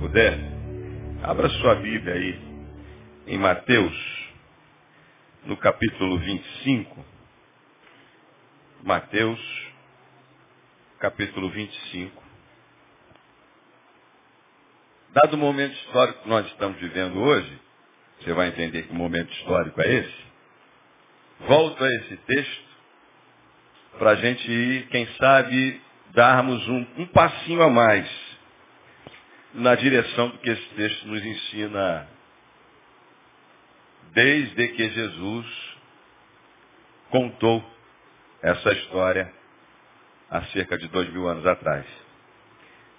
puder, abra sua Bíblia aí em Mateus, no capítulo 25. Mateus, capítulo 25. Dado o momento histórico que nós estamos vivendo hoje, você vai entender que momento histórico é esse. Volto a esse texto para a gente ir, quem sabe, darmos um, um passinho a mais na direção que esse texto nos ensina desde que Jesus contou essa história há cerca de dois mil anos atrás.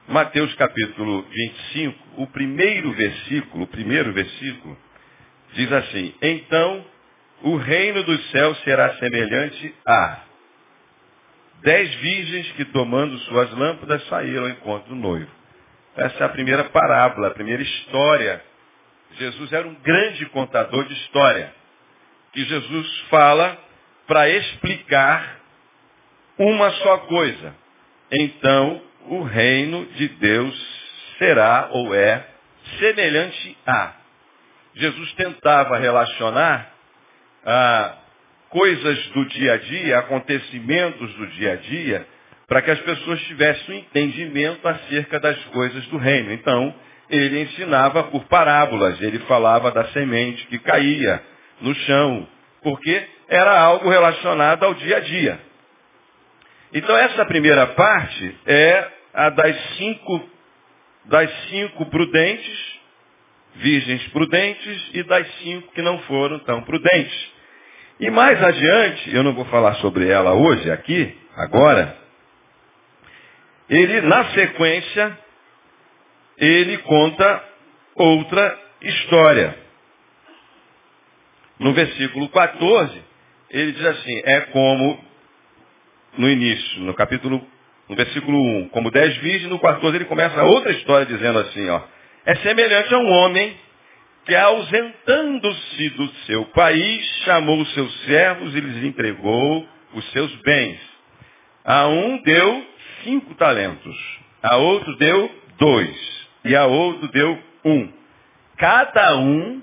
Mateus capítulo 25, o primeiro versículo, o primeiro versículo, diz assim, então o reino dos céus será semelhante a dez virgens que tomando suas lâmpadas saíram ao encontro do noivo. Essa é a primeira parábola, a primeira história. Jesus era um grande contador de história. Que Jesus fala para explicar uma só coisa. Então, o reino de Deus será ou é semelhante a. Jesus tentava relacionar ah, coisas do dia a dia, acontecimentos do dia a dia, para que as pessoas tivessem um entendimento acerca das coisas do reino. Então, ele ensinava por parábolas, ele falava da semente que caía no chão, porque era algo relacionado ao dia a dia. Então, essa primeira parte é a das cinco, das cinco prudentes, virgens prudentes, e das cinco que não foram tão prudentes. E mais adiante, eu não vou falar sobre ela hoje, aqui, agora, ele, na sequência, ele conta outra história. No versículo 14, ele diz assim, é como no início, no capítulo, no versículo 1, como dez virgens, no 14 ele começa outra história dizendo assim, ó, é semelhante a um homem que ausentando-se do seu país, chamou os seus servos e lhes entregou os seus bens. A um deu cinco talentos, a outro deu dois, e a outro deu um. Cada um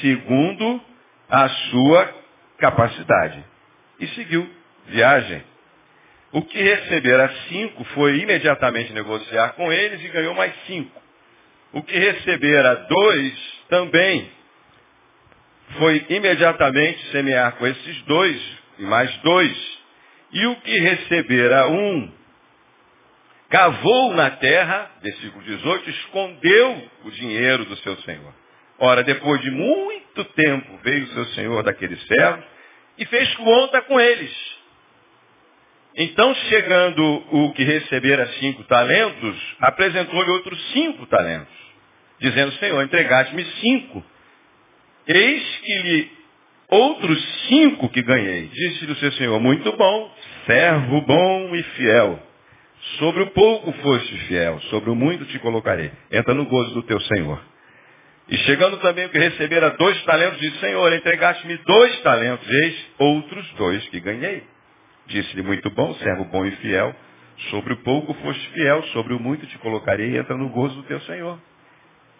segundo a sua capacidade. E seguiu viagem. O que recebera cinco foi imediatamente negociar com eles e ganhou mais cinco. O que recebera dois também foi imediatamente semear com esses dois, e mais dois. E o que recebera um, cavou na terra, versículo 18, escondeu o dinheiro do seu senhor. Ora, depois de muito tempo, veio o seu senhor daqueles servos e fez conta com eles. Então, chegando o que recebera cinco talentos, apresentou-lhe outros cinco talentos dizendo, Senhor, entregaste-me cinco. Eis que lhe outros cinco que ganhei. Disse-lhe o seu Senhor, muito bom, servo bom e fiel. Sobre o pouco foste fiel, sobre o muito te colocarei. Entra no gozo do teu Senhor. E chegando também o que recebera dois talentos, disse, Senhor, entregaste-me dois talentos, eis outros dois que ganhei. Disse-lhe, muito bom, servo bom e fiel, sobre o pouco foste fiel, sobre o muito te colocarei, entra no gozo do teu Senhor.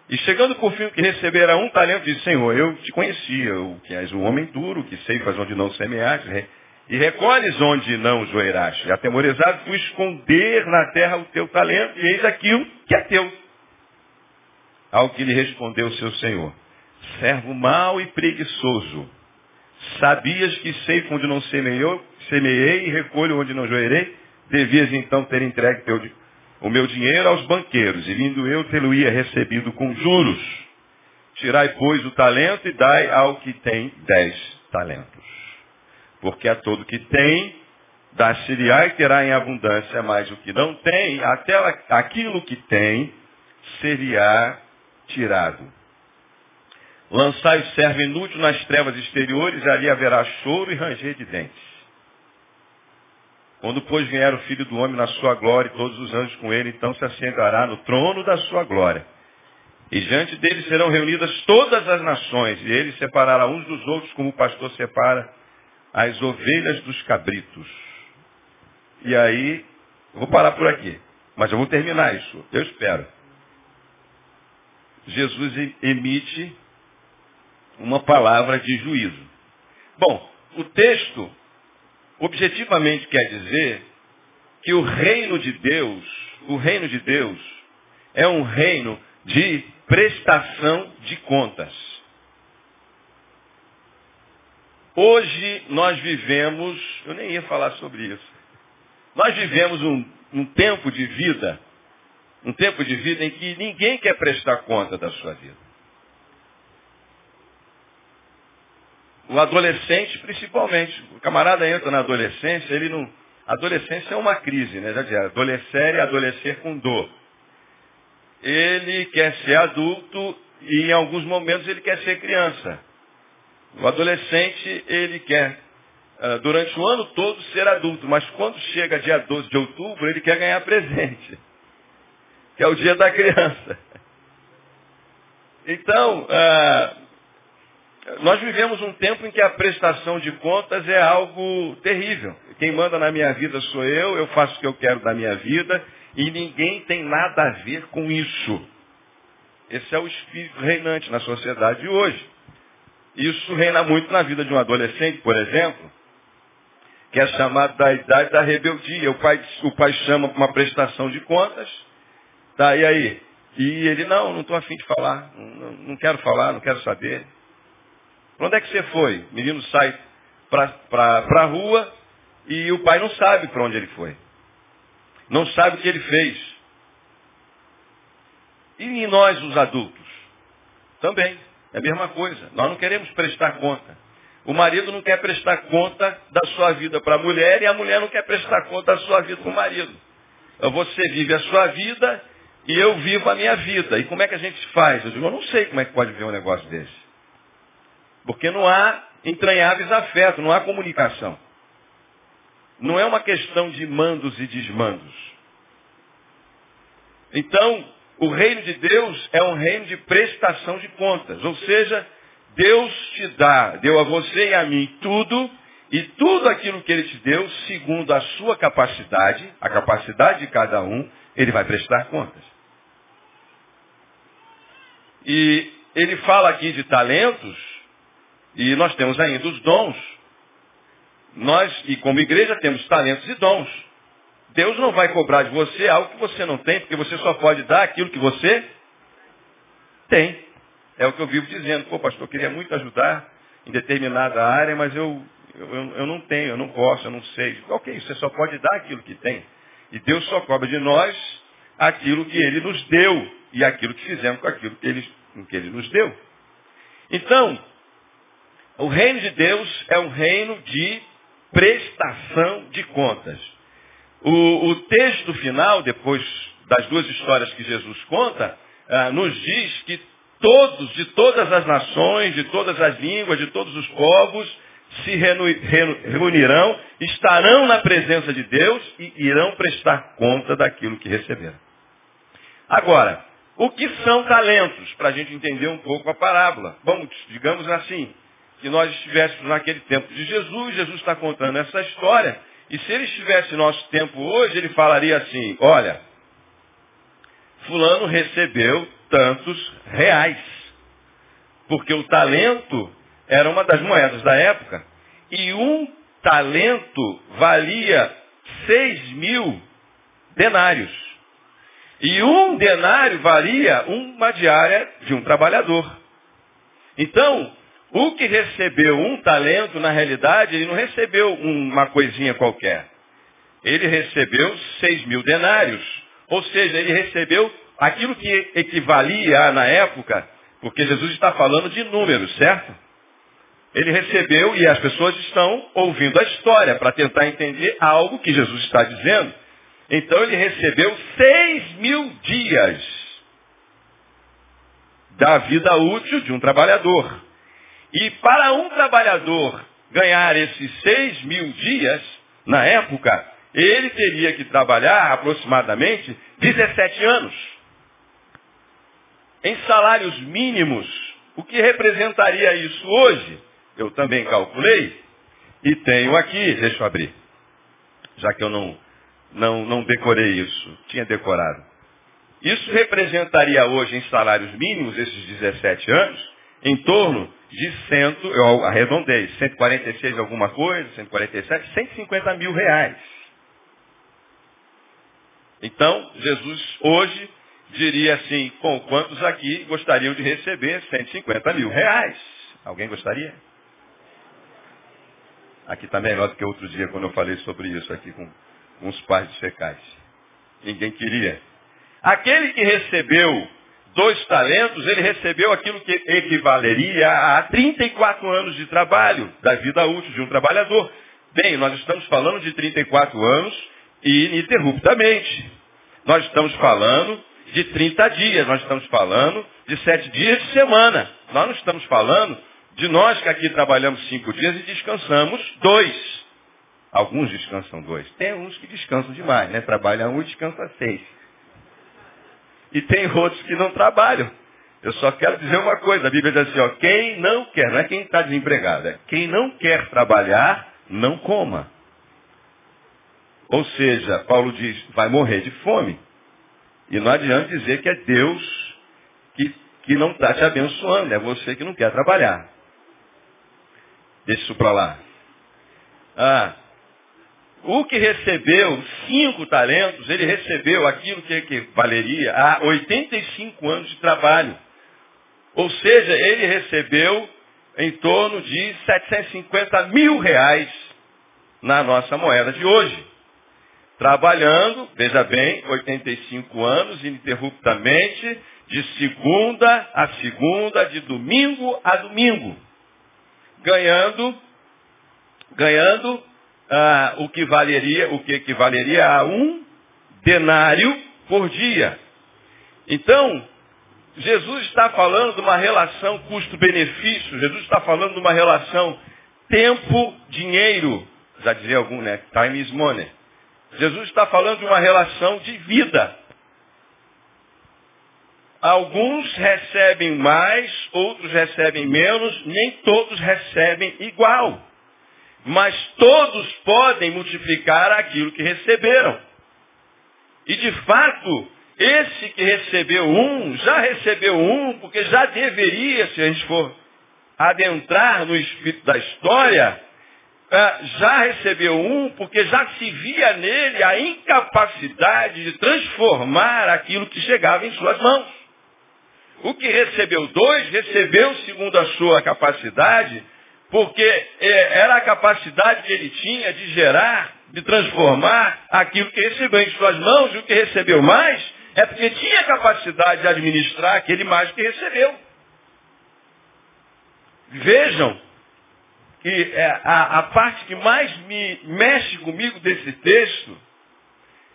E chegando por fim que recebera um talento, disse, Senhor, eu te conhecia, o que és um homem duro, que ceifas onde não semeaste, e recolhes onde não joeiraste. E atemorizado fui esconder na terra o teu talento, e eis aquilo que é teu. Ao que lhe respondeu o seu Senhor, servo mau e preguiçoso, sabias que ceifo onde não semeou, semeei e recolho onde não joerei? Devias então ter entregue teu, o meu dinheiro aos banqueiros, e vindo eu tê-lo-ia recebido com juros. Tirai, pois, o talento e dai ao que tem dez talentos. Porque a todo que tem, dar-se-lhe-á e terá em abundância, mas o que não tem, até aquilo que tem, seria tirado. Lançai o servo inútil nas trevas exteriores, ali haverá choro e ranger de dentes. Quando, pois, vier o Filho do Homem na sua glória e todos os anjos com ele, então se assentará no trono da sua glória. E diante dele serão reunidas todas as nações, e ele separará uns dos outros como o pastor separa as ovelhas dos cabritos. E aí, vou parar por aqui, mas eu vou terminar isso, eu espero. Jesus emite uma palavra de juízo. Bom, o texto objetivamente quer dizer que o reino de Deus, o reino de Deus, é um reino de prestação de contas. Hoje nós vivemos, eu nem ia falar sobre isso, nós vivemos um, um tempo de vida, um tempo de vida em que ninguém quer prestar conta da sua vida. O adolescente, principalmente. O camarada entra na adolescência, ele não. Adolescência é uma crise, né? Já dizia, adolescer é adolescer com dor. Ele quer ser adulto e em alguns momentos ele quer ser criança. O adolescente, ele quer, ah, durante o ano todo, ser adulto, mas quando chega dia 12 de outubro, ele quer ganhar presente, que é o dia da criança. Então, ah, nós vivemos um tempo em que a prestação de contas é algo terrível. Quem manda na minha vida sou eu, eu faço o que eu quero da minha vida e ninguém tem nada a ver com isso. Esse é o espírito reinante na sociedade de hoje. Isso reina muito na vida de um adolescente, por exemplo, que é chamado da idade da rebeldia. O pai, o pai chama para uma prestação de contas, tá, e aí? E ele, não, não estou afim de falar, não, não quero falar, não quero saber. Para onde é que você foi? O menino sai para a rua e o pai não sabe para onde ele foi. Não sabe o que ele fez. E nós, os adultos? Também. É a mesma coisa. Nós não queremos prestar conta. O marido não quer prestar conta da sua vida para a mulher e a mulher não quer prestar conta da sua vida para o marido. Então, você vive a sua vida e eu vivo a minha vida. E como é que a gente faz? Eu digo, eu não sei como é que pode ver um negócio desse. Porque não há entranháveis afetos, não há comunicação. Não é uma questão de mandos e desmandos. Então, o reino de Deus é um reino de prestação de contas. Ou seja, Deus te dá, deu a você e a mim tudo, e tudo aquilo que Ele te deu, segundo a sua capacidade, a capacidade de cada um, Ele vai prestar contas. E ele fala aqui de talentos, e nós temos ainda os dons. Nós, e como igreja, temos talentos e dons. Deus não vai cobrar de você algo que você não tem, porque você só pode dar aquilo que você tem. É o que eu vivo dizendo. Pô, pastor, eu queria muito ajudar em determinada área, mas eu, eu, eu não tenho, eu não posso, eu não sei. Ok, você só pode dar aquilo que tem. E Deus só cobra de nós aquilo que Ele nos deu e aquilo que fizemos com aquilo que Ele, que ele nos deu. Então, o reino de Deus é um reino de prestação de contas. O, o texto final, depois das duas histórias que Jesus conta, ah, nos diz que todos, de todas as nações, de todas as línguas, de todos os povos, se reunirão, estarão na presença de Deus e irão prestar conta daquilo que receberam. Agora, o que são talentos? Para a gente entender um pouco a parábola. Vamos, digamos assim, que nós estivéssemos naquele tempo de Jesus, Jesus está contando essa história, e se ele estivesse no nosso tempo hoje, ele falaria assim, olha, fulano recebeu tantos reais. Porque o talento era uma das moedas da época. E um talento valia seis mil denários. E um denário valia uma diária de um trabalhador. Então, o que recebeu um talento, na realidade, ele não recebeu uma coisinha qualquer. Ele recebeu seis mil denários. Ou seja, ele recebeu aquilo que equivalia na época, porque Jesus está falando de números, certo? Ele recebeu e as pessoas estão ouvindo a história para tentar entender algo que Jesus está dizendo. Então ele recebeu seis mil dias da vida útil de um trabalhador. E para um trabalhador ganhar esses seis mil dias, na época, ele teria que trabalhar aproximadamente 17 anos. Em salários mínimos, o que representaria isso hoje? Eu também calculei e tenho aqui, deixa eu abrir, já que eu não, não, não decorei isso, tinha decorado. Isso representaria hoje em salários mínimos, esses 17 anos, em torno de cento, eu arredondei, 146 alguma coisa, 147, 150 mil reais. Então, Jesus hoje diria assim, com quantos aqui gostariam de receber 150 mil reais? Alguém gostaria? Aqui está melhor do que outro dia quando eu falei sobre isso aqui com uns pais de fecais. Ninguém queria. Aquele que recebeu dois talentos, ele recebeu aquilo que equivaleria a 34 anos de trabalho, da vida útil de um trabalhador. Bem, nós estamos falando de 34 anos ininterruptamente. Nós estamos falando de 30 dias, nós estamos falando de 7 dias de semana. Nós não estamos falando de nós que aqui trabalhamos 5 dias e descansamos dois. Alguns descansam dois. Tem uns que descansam demais, né? Trabalha um e descansa seis. E tem outros que não trabalham. Eu só quero dizer uma coisa, a Bíblia diz assim, ó, quem não quer, não é quem está desempregado, é quem não quer trabalhar, não coma. Ou seja, Paulo diz, vai morrer de fome. E não adianta dizer que é Deus que, que não está te abençoando, é você que não quer trabalhar. Deixa isso para lá. Ah, o que recebeu cinco talentos, ele recebeu aquilo que equivaleria a 85 anos de trabalho. Ou seja, ele recebeu em torno de 750 mil reais na nossa moeda de hoje. Trabalhando, veja bem, 85 anos, ininterruptamente, de segunda a segunda, de domingo a domingo. Ganhando, ganhando ah, o que valeria, o que equivaleria a um denário por dia. Então, Jesus está falando de uma relação custo-benefício, Jesus está falando de uma relação tempo-dinheiro, já dizia algum, né? Time is money. Jesus está falando de uma relação de vida. Alguns recebem mais, outros recebem menos, nem todos recebem igual. Mas todos podem multiplicar aquilo que receberam. E de fato, esse que recebeu um, já recebeu um, porque já deveria, se a gente for adentrar no espírito da história, é, já recebeu um, porque já se via nele a incapacidade de transformar aquilo que chegava em suas mãos. O que recebeu dois, recebeu segundo a sua capacidade, porque é, era a capacidade que ele tinha de gerar, de transformar aquilo que recebeu em suas mãos, e o que recebeu mais é porque tinha capacidade de administrar aquele mais que recebeu. Vejam que é, a, a parte que mais me mexe comigo desse texto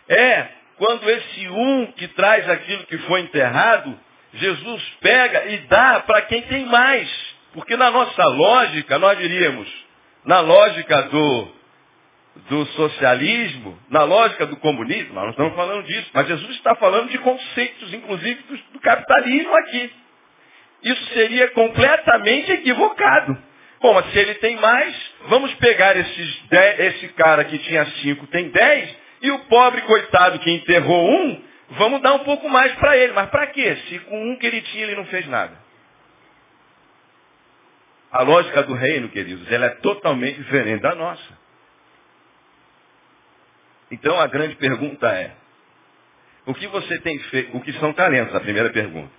é quando esse um que traz aquilo que foi enterrado, Jesus pega e dá para quem tem mais. Porque na nossa lógica, nós diríamos, na lógica do, do socialismo, na lógica do comunismo, nós não estamos falando disso, mas Jesus está falando de conceitos, inclusive, do, do capitalismo aqui. Isso seria completamente equivocado. Bom, mas se ele tem mais, vamos pegar esses dez, esse cara que tinha cinco tem dez, e o pobre coitado que enterrou um, vamos dar um pouco mais para ele. Mas para quê? Se com um que ele tinha ele não fez nada. A lógica do reino, queridos, ela é totalmente diferente da nossa. Então a grande pergunta é, o que você tem feito, o que são talentos? A primeira pergunta.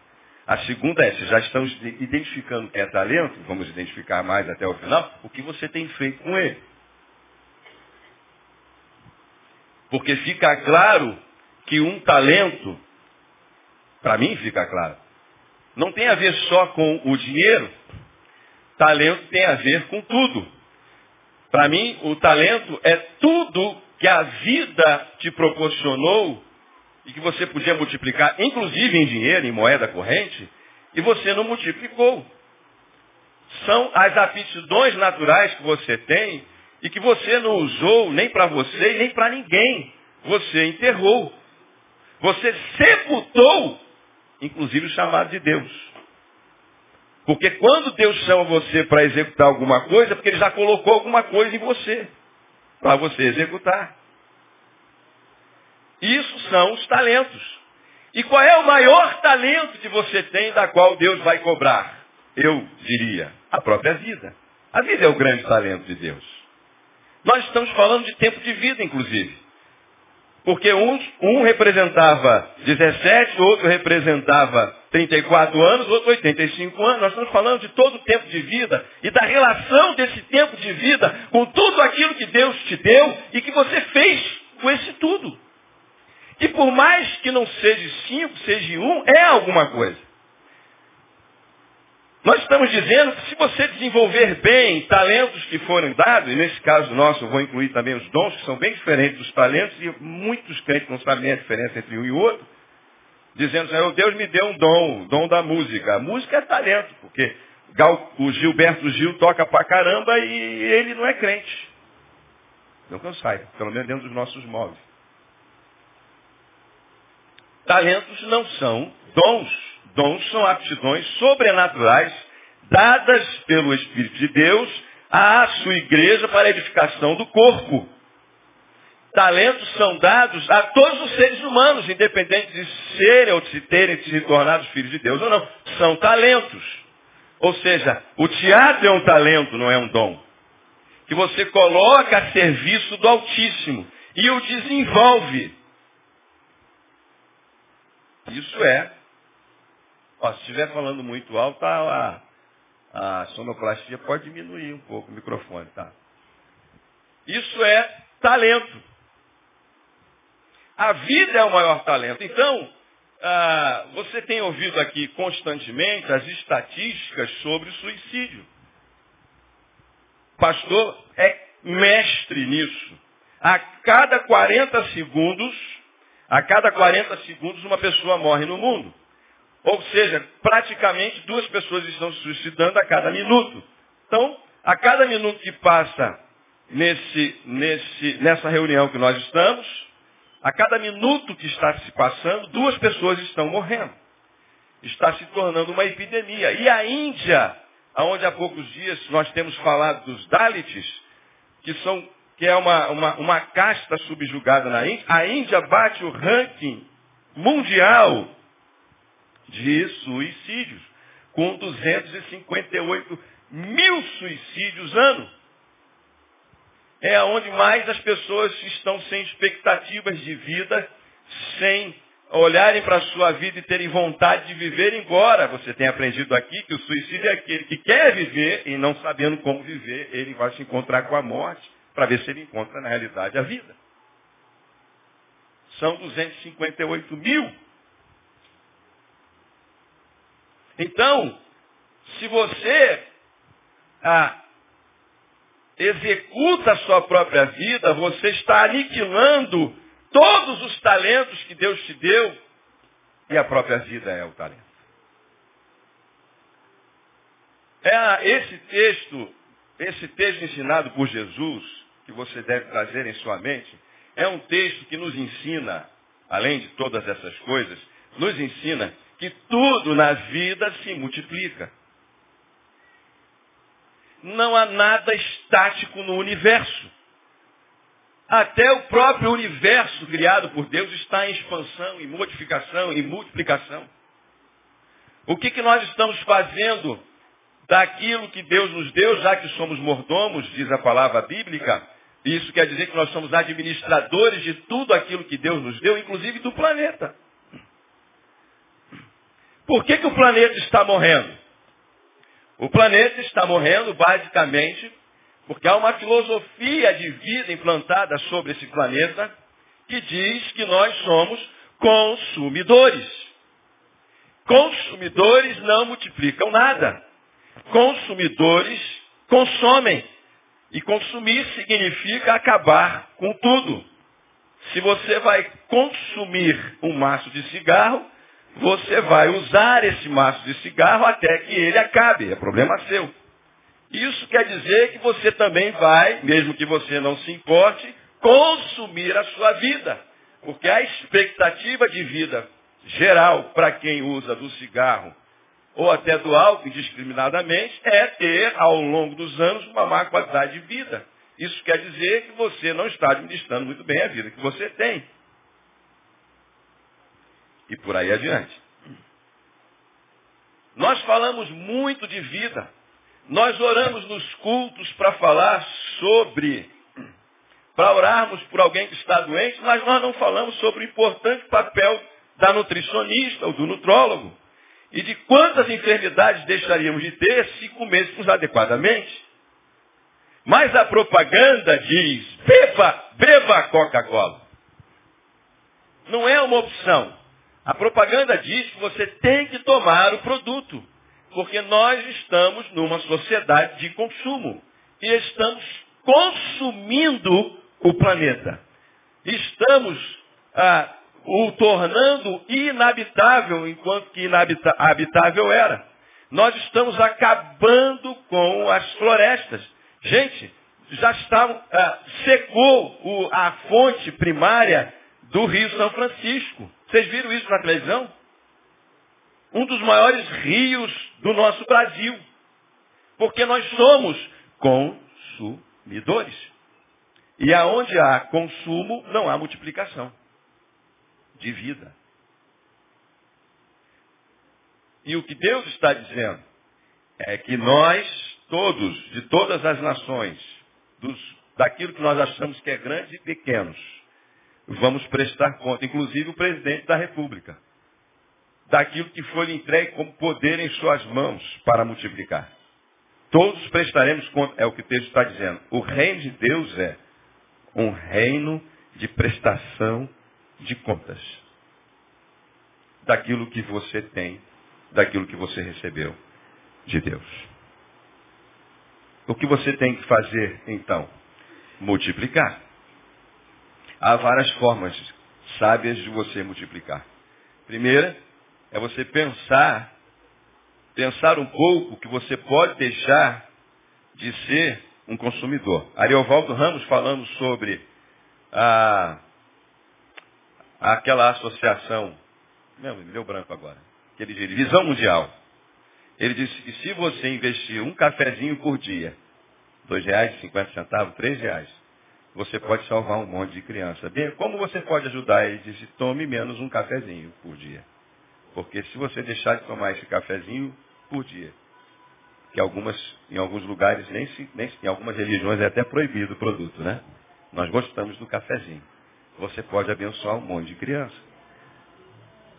A segunda é, se já estamos identificando que é talento, vamos identificar mais até o final, o que você tem feito com ele. Porque fica claro que um talento, para mim fica claro, não tem a ver só com o dinheiro, Talento tem a ver com tudo. Para mim, o talento é tudo que a vida te proporcionou e que você podia multiplicar, inclusive em dinheiro, em moeda corrente, e você não multiplicou. São as aptidões naturais que você tem e que você não usou nem para você nem para ninguém. Você enterrou. Você sepultou, inclusive o chamado de Deus. Porque quando Deus chama você para executar alguma coisa, é porque Ele já colocou alguma coisa em você, para você executar. Isso são os talentos. E qual é o maior talento que você tem da qual Deus vai cobrar? Eu diria, a própria vida. A vida é o grande talento de Deus. Nós estamos falando de tempo de vida, inclusive. Porque um, um representava 17, outro representava 34 anos, outro 85 anos. Nós estamos falando de todo o tempo de vida e da relação desse tempo de vida com tudo aquilo que Deus te deu e que você fez com esse tudo. Que por mais que não seja cinco, seja um, é alguma coisa. Nós estamos dizendo que se você desenvolver bem talentos que foram dados, e nesse caso nosso eu vou incluir também os dons, que são bem diferentes dos talentos, e muitos crentes não sabem nem a diferença entre um e outro, dizendo, Senhor, Deus me deu um dom, o dom da música. A música é talento, porque o Gilberto Gil toca pra caramba e ele não é crente. Não que eu saiba, pelo menos dentro dos nossos móveis. Talentos não são dons Dons são aptidões sobrenaturais dadas pelo Espírito de Deus à sua igreja para a edificação do corpo. Talentos são dados a todos os seres humanos, independente de serem ou de se terem se tornado filhos de Deus ou não. São talentos. Ou seja, o teatro é um talento, não é um dom. Que você coloca a serviço do Altíssimo e o desenvolve. Isso é Ó, se estiver falando muito alto, a, a, a sonoplastia pode diminuir um pouco o microfone, tá? Isso é talento. A vida é o maior talento. Então, ah, você tem ouvido aqui constantemente as estatísticas sobre suicídio. Pastor é mestre nisso. A cada 40 segundos, a cada 40 segundos uma pessoa morre no mundo. Ou seja, praticamente duas pessoas estão se suicidando a cada minuto. Então, a cada minuto que passa nesse, nesse, nessa reunião que nós estamos, a cada minuto que está se passando, duas pessoas estão morrendo. Está se tornando uma epidemia. E a Índia, onde há poucos dias nós temos falado dos Dalits, que, são, que é uma, uma, uma casta subjugada na Índia, a Índia bate o ranking mundial de suicídios, com 258 mil suicídios ano. É onde mais as pessoas estão sem expectativas de vida, sem olharem para a sua vida e terem vontade de viver, embora você tenha aprendido aqui que o suicídio é aquele que quer viver e não sabendo como viver, ele vai se encontrar com a morte para ver se ele encontra na realidade a vida. São 258 mil Então, se você ah, executa a sua própria vida, você está aniquilando todos os talentos que Deus te deu e a própria vida é o talento. É esse texto, esse texto ensinado por Jesus, que você deve trazer em sua mente, é um texto que nos ensina, além de todas essas coisas, nos ensina que tudo na vida se multiplica. Não há nada estático no universo. Até o próprio universo criado por Deus está em expansão, em modificação, em multiplicação. O que, que nós estamos fazendo daquilo que Deus nos deu, já que somos mordomos, diz a palavra bíblica? Isso quer dizer que nós somos administradores de tudo aquilo que Deus nos deu, inclusive do planeta. Por que, que o planeta está morrendo? O planeta está morrendo basicamente porque há uma filosofia de vida implantada sobre esse planeta que diz que nós somos consumidores. Consumidores não multiplicam nada. Consumidores consomem. E consumir significa acabar com tudo. Se você vai consumir um maço de cigarro, você vai usar esse maço de cigarro até que ele acabe. É problema seu. Isso quer dizer que você também vai, mesmo que você não se importe, consumir a sua vida. Porque a expectativa de vida geral para quem usa do cigarro ou até do álcool indiscriminadamente é ter, ao longo dos anos, uma má qualidade de vida. Isso quer dizer que você não está administrando muito bem a vida que você tem. E por aí adiante. Nós falamos muito de vida. Nós oramos nos cultos para falar sobre, para orarmos por alguém que está doente, mas nós não falamos sobre o importante papel da nutricionista ou do nutrólogo. E de quantas enfermidades deixaríamos de ter se comêssemos adequadamente. Mas a propaganda diz, beba, beba Coca-Cola. Não é uma opção. A propaganda diz que você tem que tomar o produto. Porque nós estamos numa sociedade de consumo. E estamos consumindo o planeta. Estamos ah, o tornando inabitável, enquanto que inabitável era. Nós estamos acabando com as florestas. Gente, já está, ah, secou o, a fonte primária do Rio São Francisco. Vocês viram isso na televisão? Um dos maiores rios do nosso Brasil. Porque nós somos consumidores. E aonde há consumo, não há multiplicação de vida. E o que Deus está dizendo é que nós, todos, de todas as nações, dos, daquilo que nós achamos que é grande e pequenos, vamos prestar conta, inclusive o presidente da República, daquilo que foi entregue como poder em suas mãos para multiplicar. Todos prestaremos conta, é o que o texto está dizendo. O reino de Deus é um reino de prestação de contas daquilo que você tem, daquilo que você recebeu de Deus. O que você tem que fazer, então? Multiplicar. Há várias formas sábias de você multiplicar. Primeira é você pensar, pensar um pouco que você pode deixar de ser um consumidor. Ariovaldo Ramos falando sobre a aquela associação, não, me deu branco agora, que ele diz, visão mundial. Ele disse que se você investir um cafezinho por dia, dois reais cinquenta centavos, três reais, você pode salvar um monte de criança. Bem, como você pode ajudar? Ele disse, tome menos um cafezinho por dia. Porque se você deixar de tomar esse cafezinho por dia, que algumas, em alguns lugares, nem, se, nem em algumas religiões é até proibido o produto, né? Nós gostamos do cafezinho você pode abençoar um monte de criança.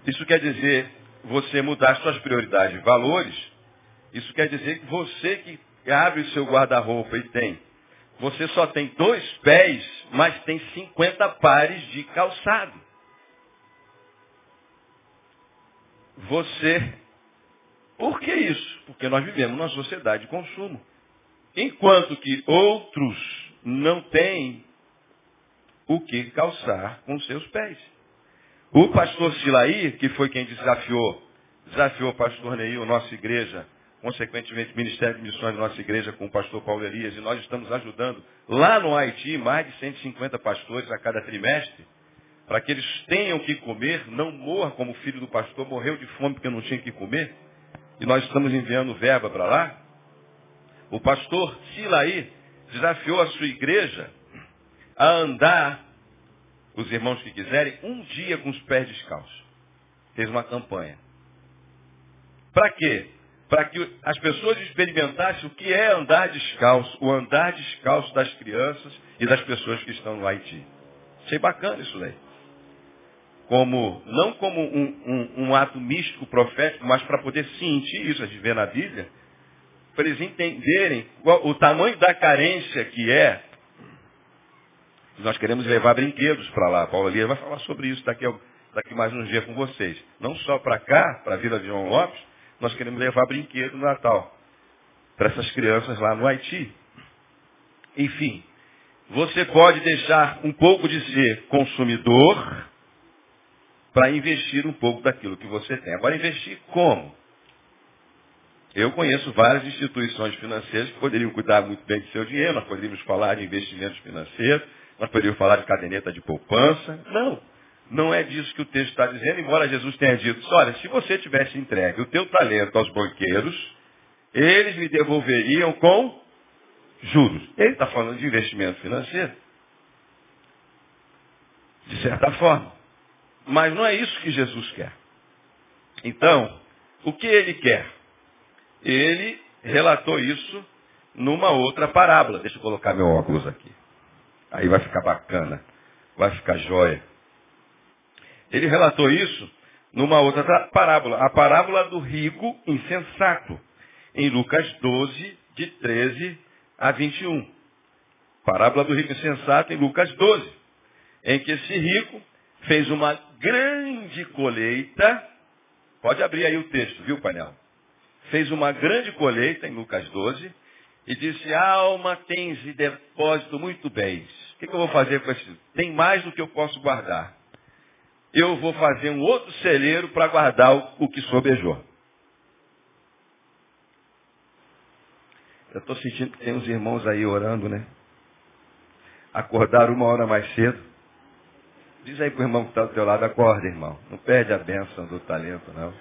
Isso quer dizer você mudar suas prioridades e valores. Isso quer dizer que você que abre o seu guarda-roupa e tem, você só tem dois pés, mas tem 50 pares de calçado. Você. Por que isso? Porque nós vivemos numa sociedade de consumo. Enquanto que outros não têm o que calçar com seus pés. O pastor Silaí, que foi quem desafiou, desafiou o pastor Neil, nossa igreja, consequentemente Ministério de Missões da nossa igreja com o pastor Paulo Elias, e nós estamos ajudando lá no Haiti mais de 150 pastores a cada trimestre, para que eles tenham que comer, não morra como o filho do pastor morreu de fome porque não tinha que comer. E nós estamos enviando verba para lá. O pastor Silaí desafiou a sua igreja a andar, os irmãos que quiserem, um dia com os pés descalços. Fez uma campanha. Para quê? Para que as pessoas experimentassem o que é andar descalço, o andar descalço das crianças e das pessoas que estão no Haiti. Achei bacana isso daí. Como, não como um, um, um ato místico profético, mas para poder sentir isso, a gente vê na Bíblia, para eles entenderem o tamanho da carência que é nós queremos levar brinquedos para lá. A Paula Lia vai falar sobre isso daqui, daqui mais uns dias com vocês. Não só para cá, para a Vila de João Lopes, nós queremos levar brinquedo no Natal. Para essas crianças lá no Haiti. Enfim, você pode deixar um pouco de ser consumidor para investir um pouco daquilo que você tem. Agora, investir como? Eu conheço várias instituições financeiras que poderiam cuidar muito bem do seu dinheiro, nós poderíamos falar de investimentos financeiros, nós poderíamos falar de caderneta de poupança. Não. Não é disso que o texto está dizendo, embora Jesus tenha dito, olha, se você tivesse entregue o teu talento aos banqueiros, eles lhe devolveriam com juros. Ele está falando de investimento financeiro. De certa forma. Mas não é isso que Jesus quer. Então, o que ele quer? Ele relatou isso numa outra parábola. Deixa eu colocar meu óculos aqui. Aí vai ficar bacana. Vai ficar jóia. Ele relatou isso numa outra parábola. A parábola do rico insensato. Em Lucas 12, de 13 a 21. Parábola do rico insensato em Lucas 12. Em que esse rico fez uma grande colheita. Pode abrir aí o texto, viu, painel? Fez uma grande colheita em Lucas 12 e disse, alma, tens de depósito muito bens. O que, que eu vou fazer com isso? Tem mais do que eu posso guardar. Eu vou fazer um outro celeiro para guardar o, que sobejou. Eu estou sentindo que tem uns irmãos aí orando, né? Acordaram uma hora mais cedo. Diz aí para o irmão que está do teu lado, acorda, irmão. Não perde a bênção do talento, não.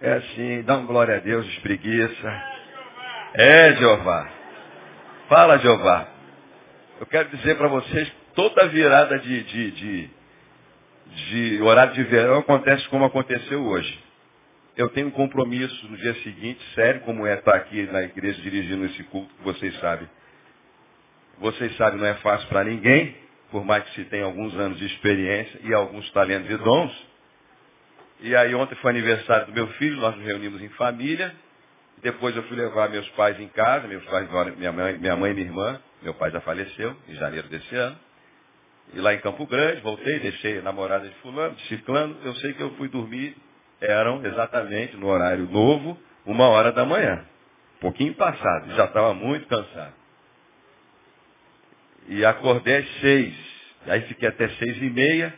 É assim, dá um glória a Deus, espreguiça. É, Jeová. Fala, Jeová. Eu quero dizer para vocês, toda virada de, de, de, de horário de verão acontece como aconteceu hoje. Eu tenho um compromisso no dia seguinte, sério, como é estar aqui na igreja dirigindo esse culto, que vocês sabem. Vocês sabem, não é fácil para ninguém, por mais que se tenha alguns anos de experiência e alguns talentos e dons. E aí ontem foi aniversário do meu filho, nós nos reunimos em família. Depois eu fui levar meus pais em casa, meus pais, minha mãe, minha mãe e minha irmã. Meu pai já faleceu em janeiro desse ano. E lá em Campo Grande, voltei, deixei a namorada de fulano, de ciclano. Eu sei que eu fui dormir, eram exatamente no horário novo, uma hora da manhã. Um pouquinho passado, já estava muito cansado. E acordei às seis. Aí fiquei até seis e meia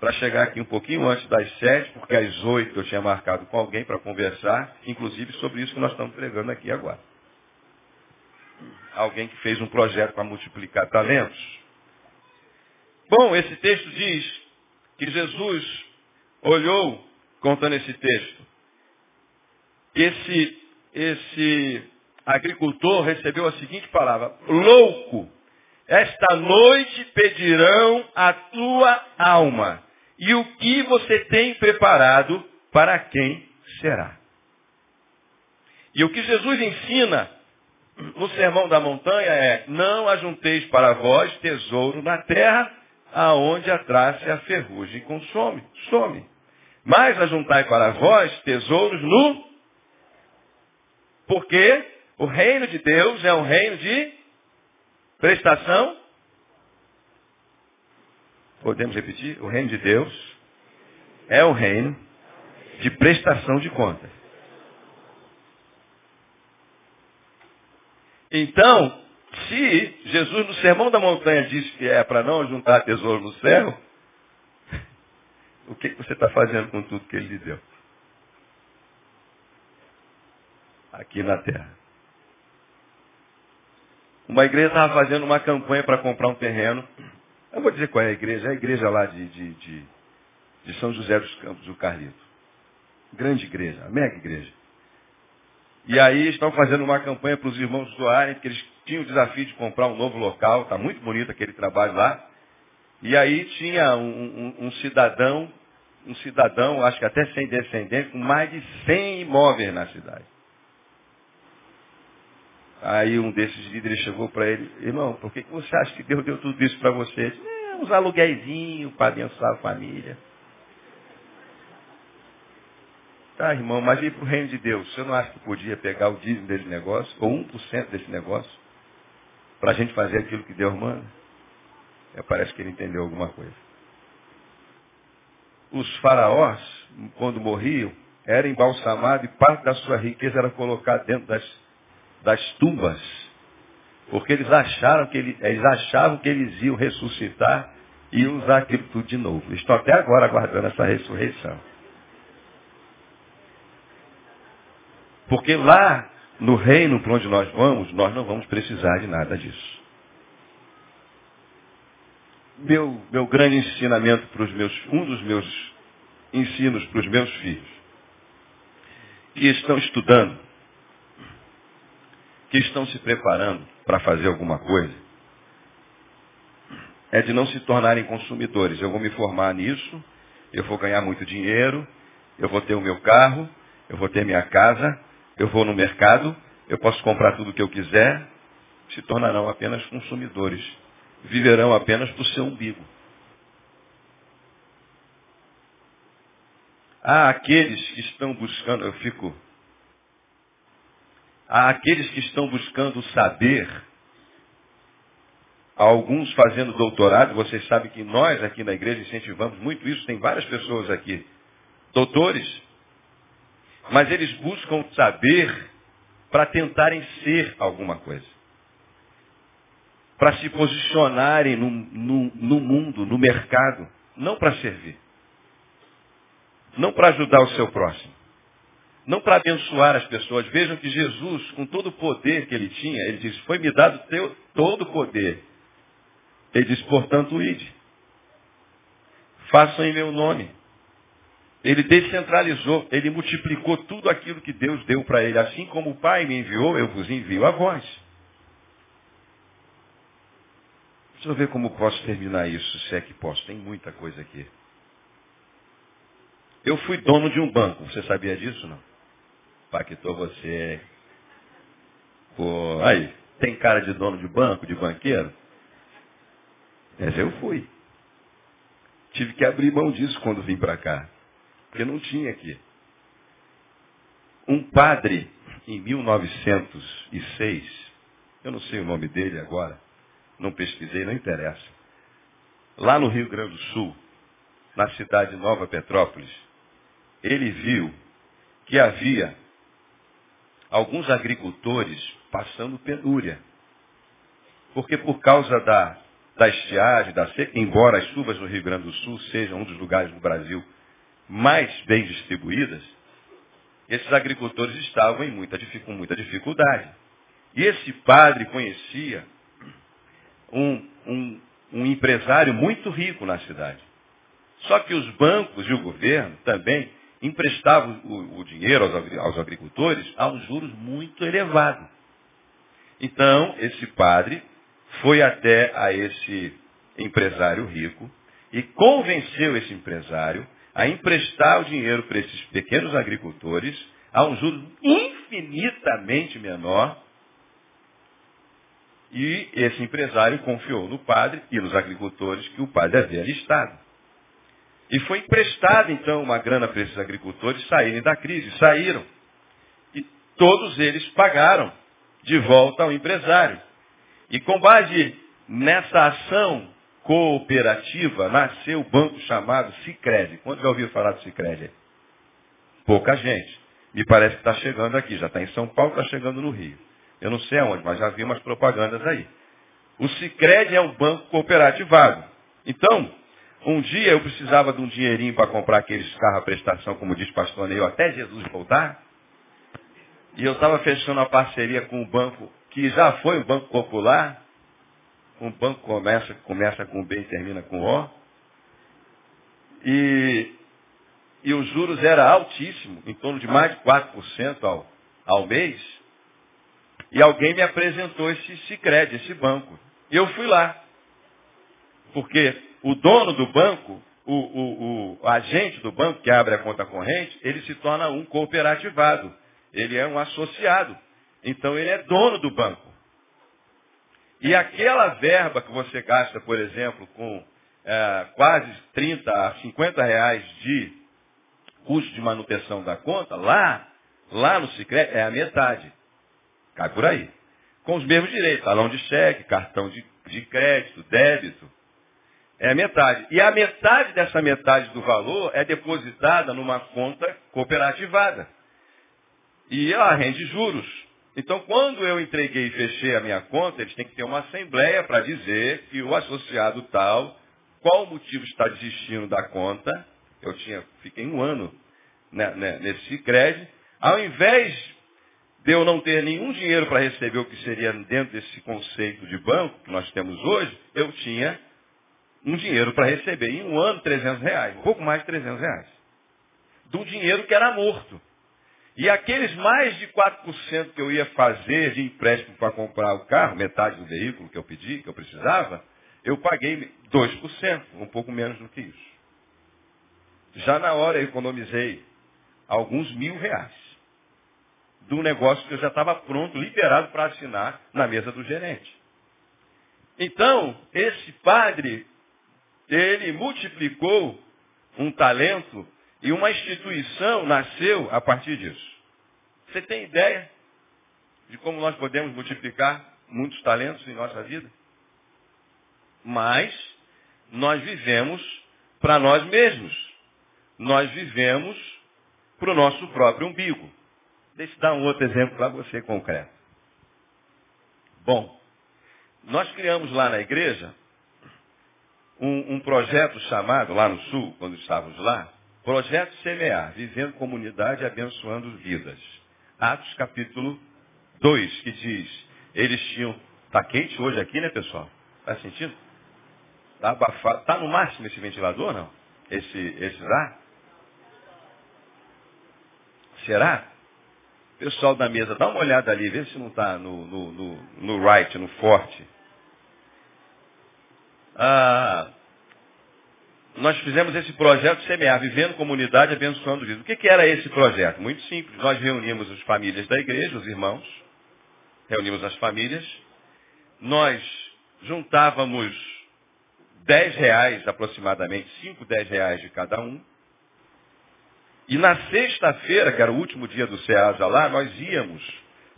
para chegar aqui um pouquinho antes das sete, porque às oito eu tinha marcado com alguém para conversar, inclusive sobre isso que nós estamos pregando aqui agora. Alguém que fez um projeto para multiplicar talentos. Bom, esse texto diz que Jesus olhou, contando esse texto, esse, esse agricultor recebeu a seguinte palavra, louco, esta noite pedirão a tua alma e o que você tem preparado para quem será. E o que Jesus ensina no Sermão da Montanha é, não ajunteis para vós tesouro na terra, aonde a traça e a ferrugem consome, some. Mas ajuntai para vós tesouros no... Porque o reino de Deus é um reino de prestação Podemos repetir? O reino de Deus é o reino de prestação de contas. Então, se Jesus no Sermão da Montanha disse que é para não juntar tesouro no céu, o que, você está fazendo com tudo que ele lhe deu? Aqui na terra. Uma igreja estava fazendo uma campanha para comprar um terreno eu vou dizer qual é a igreja. É a igreja lá de, de, de, de São José dos Campos do Carlito. Grande igreja, mega igreja. E aí estão fazendo uma campanha para os irmãos doarem, porque eles tinham o desafio de comprar um novo local. Está muito bonito aquele trabalho lá. E aí tinha um, um, um, cidadão, um cidadão, acho que até sem descendente, com mais de 100 imóveis na cidade. Aí um desses líderes chegou para ele, irmão, por que, você acha que Deus deu tudo isso para você? Disse, é, uns aluguéizinhos para abençoar a família. Tá, irmão, mas ir para o reino de Deus, você não acha que podia pegar o dízimo desse negócio, ou 1% desse negócio, para a gente fazer aquilo que Deus manda? É, parece que ele entendeu alguma coisa. Os faraós, quando morriam, eram embalsamados e parte da sua riqueza era colocada dentro das das tumbas, porque eles acharam que ele, eles achavam que eles iam ressuscitar e usar aquilo tudo de novo. Estou até agora aguardando essa ressurreição. Porque lá no reino para onde nós vamos, nós não vamos precisar de nada disso. Meu, meu grande ensinamento para os meus, um dos meus ensinos para os meus filhos, que estão estudando que estão se preparando para fazer alguma coisa, é de não se tornarem consumidores. Eu vou me formar nisso, eu vou ganhar muito dinheiro, eu vou ter o meu carro, eu vou ter minha casa, eu vou no mercado, eu posso comprar tudo o que eu quiser, se tornarão apenas consumidores. Viverão apenas do seu umbigo. Há aqueles que estão buscando, eu fico. Há aqueles que estão buscando saber, alguns fazendo doutorado, vocês sabem que nós aqui na igreja incentivamos muito isso, tem várias pessoas aqui, doutores, mas eles buscam saber para tentarem ser alguma coisa. Para se posicionarem no, no, no mundo, no mercado, não para servir. Não para ajudar o seu próximo. Não para abençoar as pessoas. Vejam que Jesus, com todo o poder que ele tinha, ele diz, foi-me dado teu, todo o poder. Ele diz, portanto, ide. Façam em meu nome. Ele descentralizou, ele multiplicou tudo aquilo que Deus deu para ele. Assim como o Pai me enviou, eu vos envio a vós. Deixa eu ver como posso terminar isso, se é que posso. Tem muita coisa aqui. Eu fui dono de um banco. Você sabia disso, não? Paquitou você. Pô, aí, tem cara de dono de banco, de banqueiro? Mas eu fui. Tive que abrir mão disso quando vim para cá. Porque não tinha aqui. Um padre, em 1906, eu não sei o nome dele agora, não pesquisei, não interessa. Lá no Rio Grande do Sul, na cidade de Nova Petrópolis, ele viu que havia alguns agricultores passando penúria. Porque por causa da, da estiagem, da seca, embora as chuvas no Rio Grande do Sul sejam um dos lugares do Brasil mais bem distribuídas, esses agricultores estavam em muita, com muita dificuldade. E esse padre conhecia um, um, um empresário muito rico na cidade. Só que os bancos e o governo também emprestava o, o dinheiro aos, aos agricultores a um juros muito elevado. Então, esse padre foi até a esse empresário rico e convenceu esse empresário a emprestar o dinheiro para esses pequenos agricultores a um juro infinitamente menor. E esse empresário confiou no padre e nos agricultores que o padre havia listado. E foi emprestada, então, uma grana para esses agricultores saírem da crise. Saíram. E todos eles pagaram de volta ao empresário. E com base nessa ação cooperativa, nasceu o banco chamado Cicred. Quando já ouviu falar do Cicred? Pouca gente. Me parece que está chegando aqui. Já está em São Paulo, está chegando no Rio. Eu não sei aonde, mas já vi umas propagandas aí. O Cicred é um banco cooperativado. Então, um dia eu precisava de um dinheirinho para comprar aqueles carros à prestação, como diz pastor Neil, até Jesus voltar. E eu estava fechando a parceria com um banco que já foi um banco popular. Um banco começa, começa com B e termina com O. E, e os juros eram altíssimos, em torno de mais de 4% ao, ao mês. E alguém me apresentou esse Cicred, esse banco. E eu fui lá. Porque o dono do banco, o, o, o, agente do banco que abre a conta corrente, ele se torna um cooperativado. Ele é um associado. Então ele é dono do banco. E aquela verba que você gasta, por exemplo, com é, quase 30 a 50 reais de custo de manutenção da conta, lá, lá no Cicred, é a metade. Cai por aí. Com os mesmos direitos, talão de cheque, cartão de, de crédito, débito. É a metade. E a metade dessa metade do valor é depositada numa conta cooperativada. E ela rende juros. Então, quando eu entreguei e fechei a minha conta, eles têm que ter uma assembleia para dizer que o associado tal, qual o motivo está desistindo da conta, eu tinha, fiquei um ano né, né, nesse crédito, ao invés de eu não ter nenhum dinheiro para receber o que seria dentro desse conceito de banco que nós temos hoje, eu tinha um dinheiro para receber. Em um ano, 300 reais. Um pouco mais de 300 reais. Do dinheiro que era morto. E aqueles mais de 4% que eu ia fazer de empréstimo para comprar o carro, metade do veículo que eu pedi, que eu precisava, eu paguei 2%, um pouco menos do que isso. Já na hora eu economizei alguns mil reais do negócio que eu já estava pronto, liberado para assinar na mesa do gerente. Então, esse padre, ele multiplicou um talento e uma instituição nasceu a partir disso. Você tem ideia de como nós podemos multiplicar muitos talentos em nossa vida? Mas nós vivemos para nós mesmos. Nós vivemos para o nosso próprio umbigo. Deixa eu dar um outro exemplo para você concreto. Bom, nós criamos lá na igreja um, um, projeto chamado, lá no sul, quando estávamos lá, Projeto Semear, Vivendo Comunidade e Abençoando Vidas. Atos capítulo 2, que diz, eles tinham. Está quente hoje aqui, né, pessoal? Está sentindo? Está abafado. Está no máximo esse ventilador, não? Esse, esse ar? Será? Pessoal da mesa, dá uma olhada ali, vê se não está no, no, no, no, right, no forte. Ah, nós fizemos esse projeto Semear, Vivendo Comunidade, Abençoando Vidas. O que, que era esse projeto? Muito simples. Nós reunimos as famílias da igreja, os irmãos, reunimos as famílias, nós juntávamos 10 reais aproximadamente, 5, 10 reais de cada um, e na sexta-feira, que era o último dia do SEASA lá, nós íamos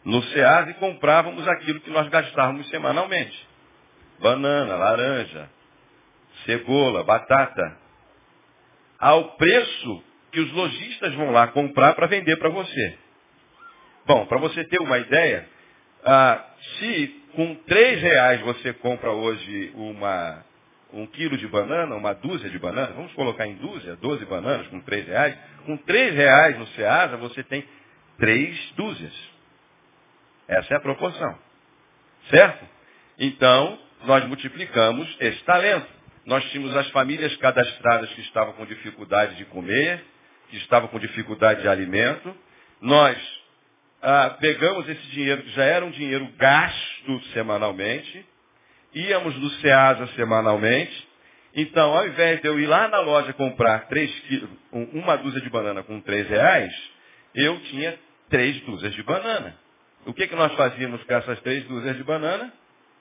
no SEASA e comprávamos aquilo que nós gastávamos semanalmente. Banana, laranja, cebola, batata. Ao preço que os lojistas vão lá comprar para vender para você. Bom, para você ter uma ideia, ah, se com três reais você compra hoje uma, um quilo de banana, uma dúzia de bananas, vamos colocar em dúzia, 12 bananas com três reais, com três reais no Ceasa você tem três dúzias. Essa é a proporção. Certo? Então, nós multiplicamos esse talento. Nós tínhamos as famílias cadastradas que estavam com dificuldade de comer, que estavam com dificuldade de alimento. Nós ah, pegamos esse dinheiro, que já era um dinheiro gasto semanalmente, íamos no SEASA semanalmente. Então, ao invés de eu ir lá na loja comprar três quilos, uma dúzia de banana com três reais, eu tinha três dúzias de banana. O que, que nós fazíamos com essas três dúzias de banana?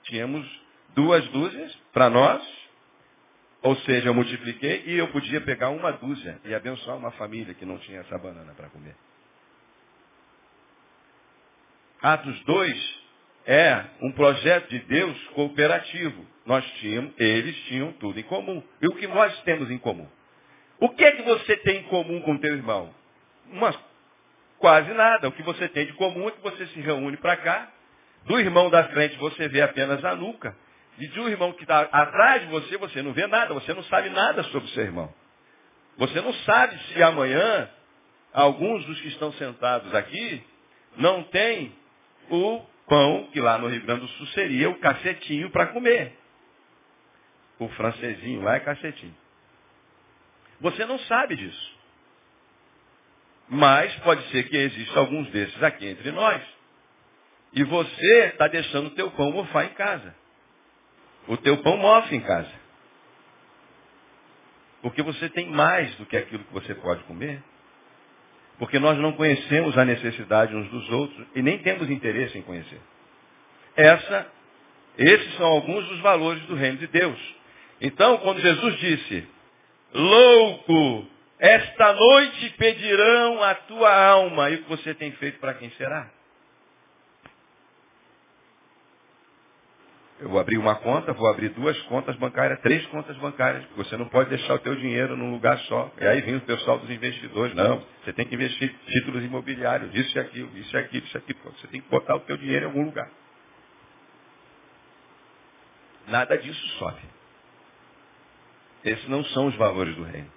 Tínhamos duas dúzias para nós, ou seja, eu multipliquei e eu podia pegar uma dúzia e abençoar uma família que não tinha essa banana para comer. Atos 2 é um projeto de Deus cooperativo. Nós tínhamos, eles tinham tudo em comum. E o que nós temos em comum? O que é que você tem em comum com teu irmão? Uma, quase nada. O que você tem de comum é que você se reúne para cá. Do irmão da frente você vê apenas a nuca. E de um irmão que está atrás de você, você não vê nada. Você não sabe nada sobre o seu irmão. Você não sabe se amanhã alguns dos que estão sentados aqui não têm o pão, que lá no Rio Grande do Sul seria o cacetinho para comer. O francesinho lá é cacetinho. Você não sabe disso. Mas pode ser que existam alguns desses aqui entre nós. E você está deixando o teu pão mofar em casa. O teu pão mofa em casa. Porque você tem mais do que aquilo que você pode comer. Porque nós não conhecemos a necessidade uns dos outros e nem temos interesse em conhecer. Essa, esses são alguns dos valores do reino de Deus. Então, quando Jesus disse, louco, esta noite pedirão a tua alma, e o que você tem feito para quem será? Eu vou abrir uma conta, vou abrir duas contas bancárias, três contas bancárias. Você não pode deixar o teu dinheiro num lugar só. E aí vem o pessoal dos investidores. Não, você tem que investir em títulos imobiliários, isso e aquilo, isso e aquilo, isso e aquilo. Você tem que botar o teu dinheiro em algum lugar. Nada disso sobe. Esses não são os valores do reino.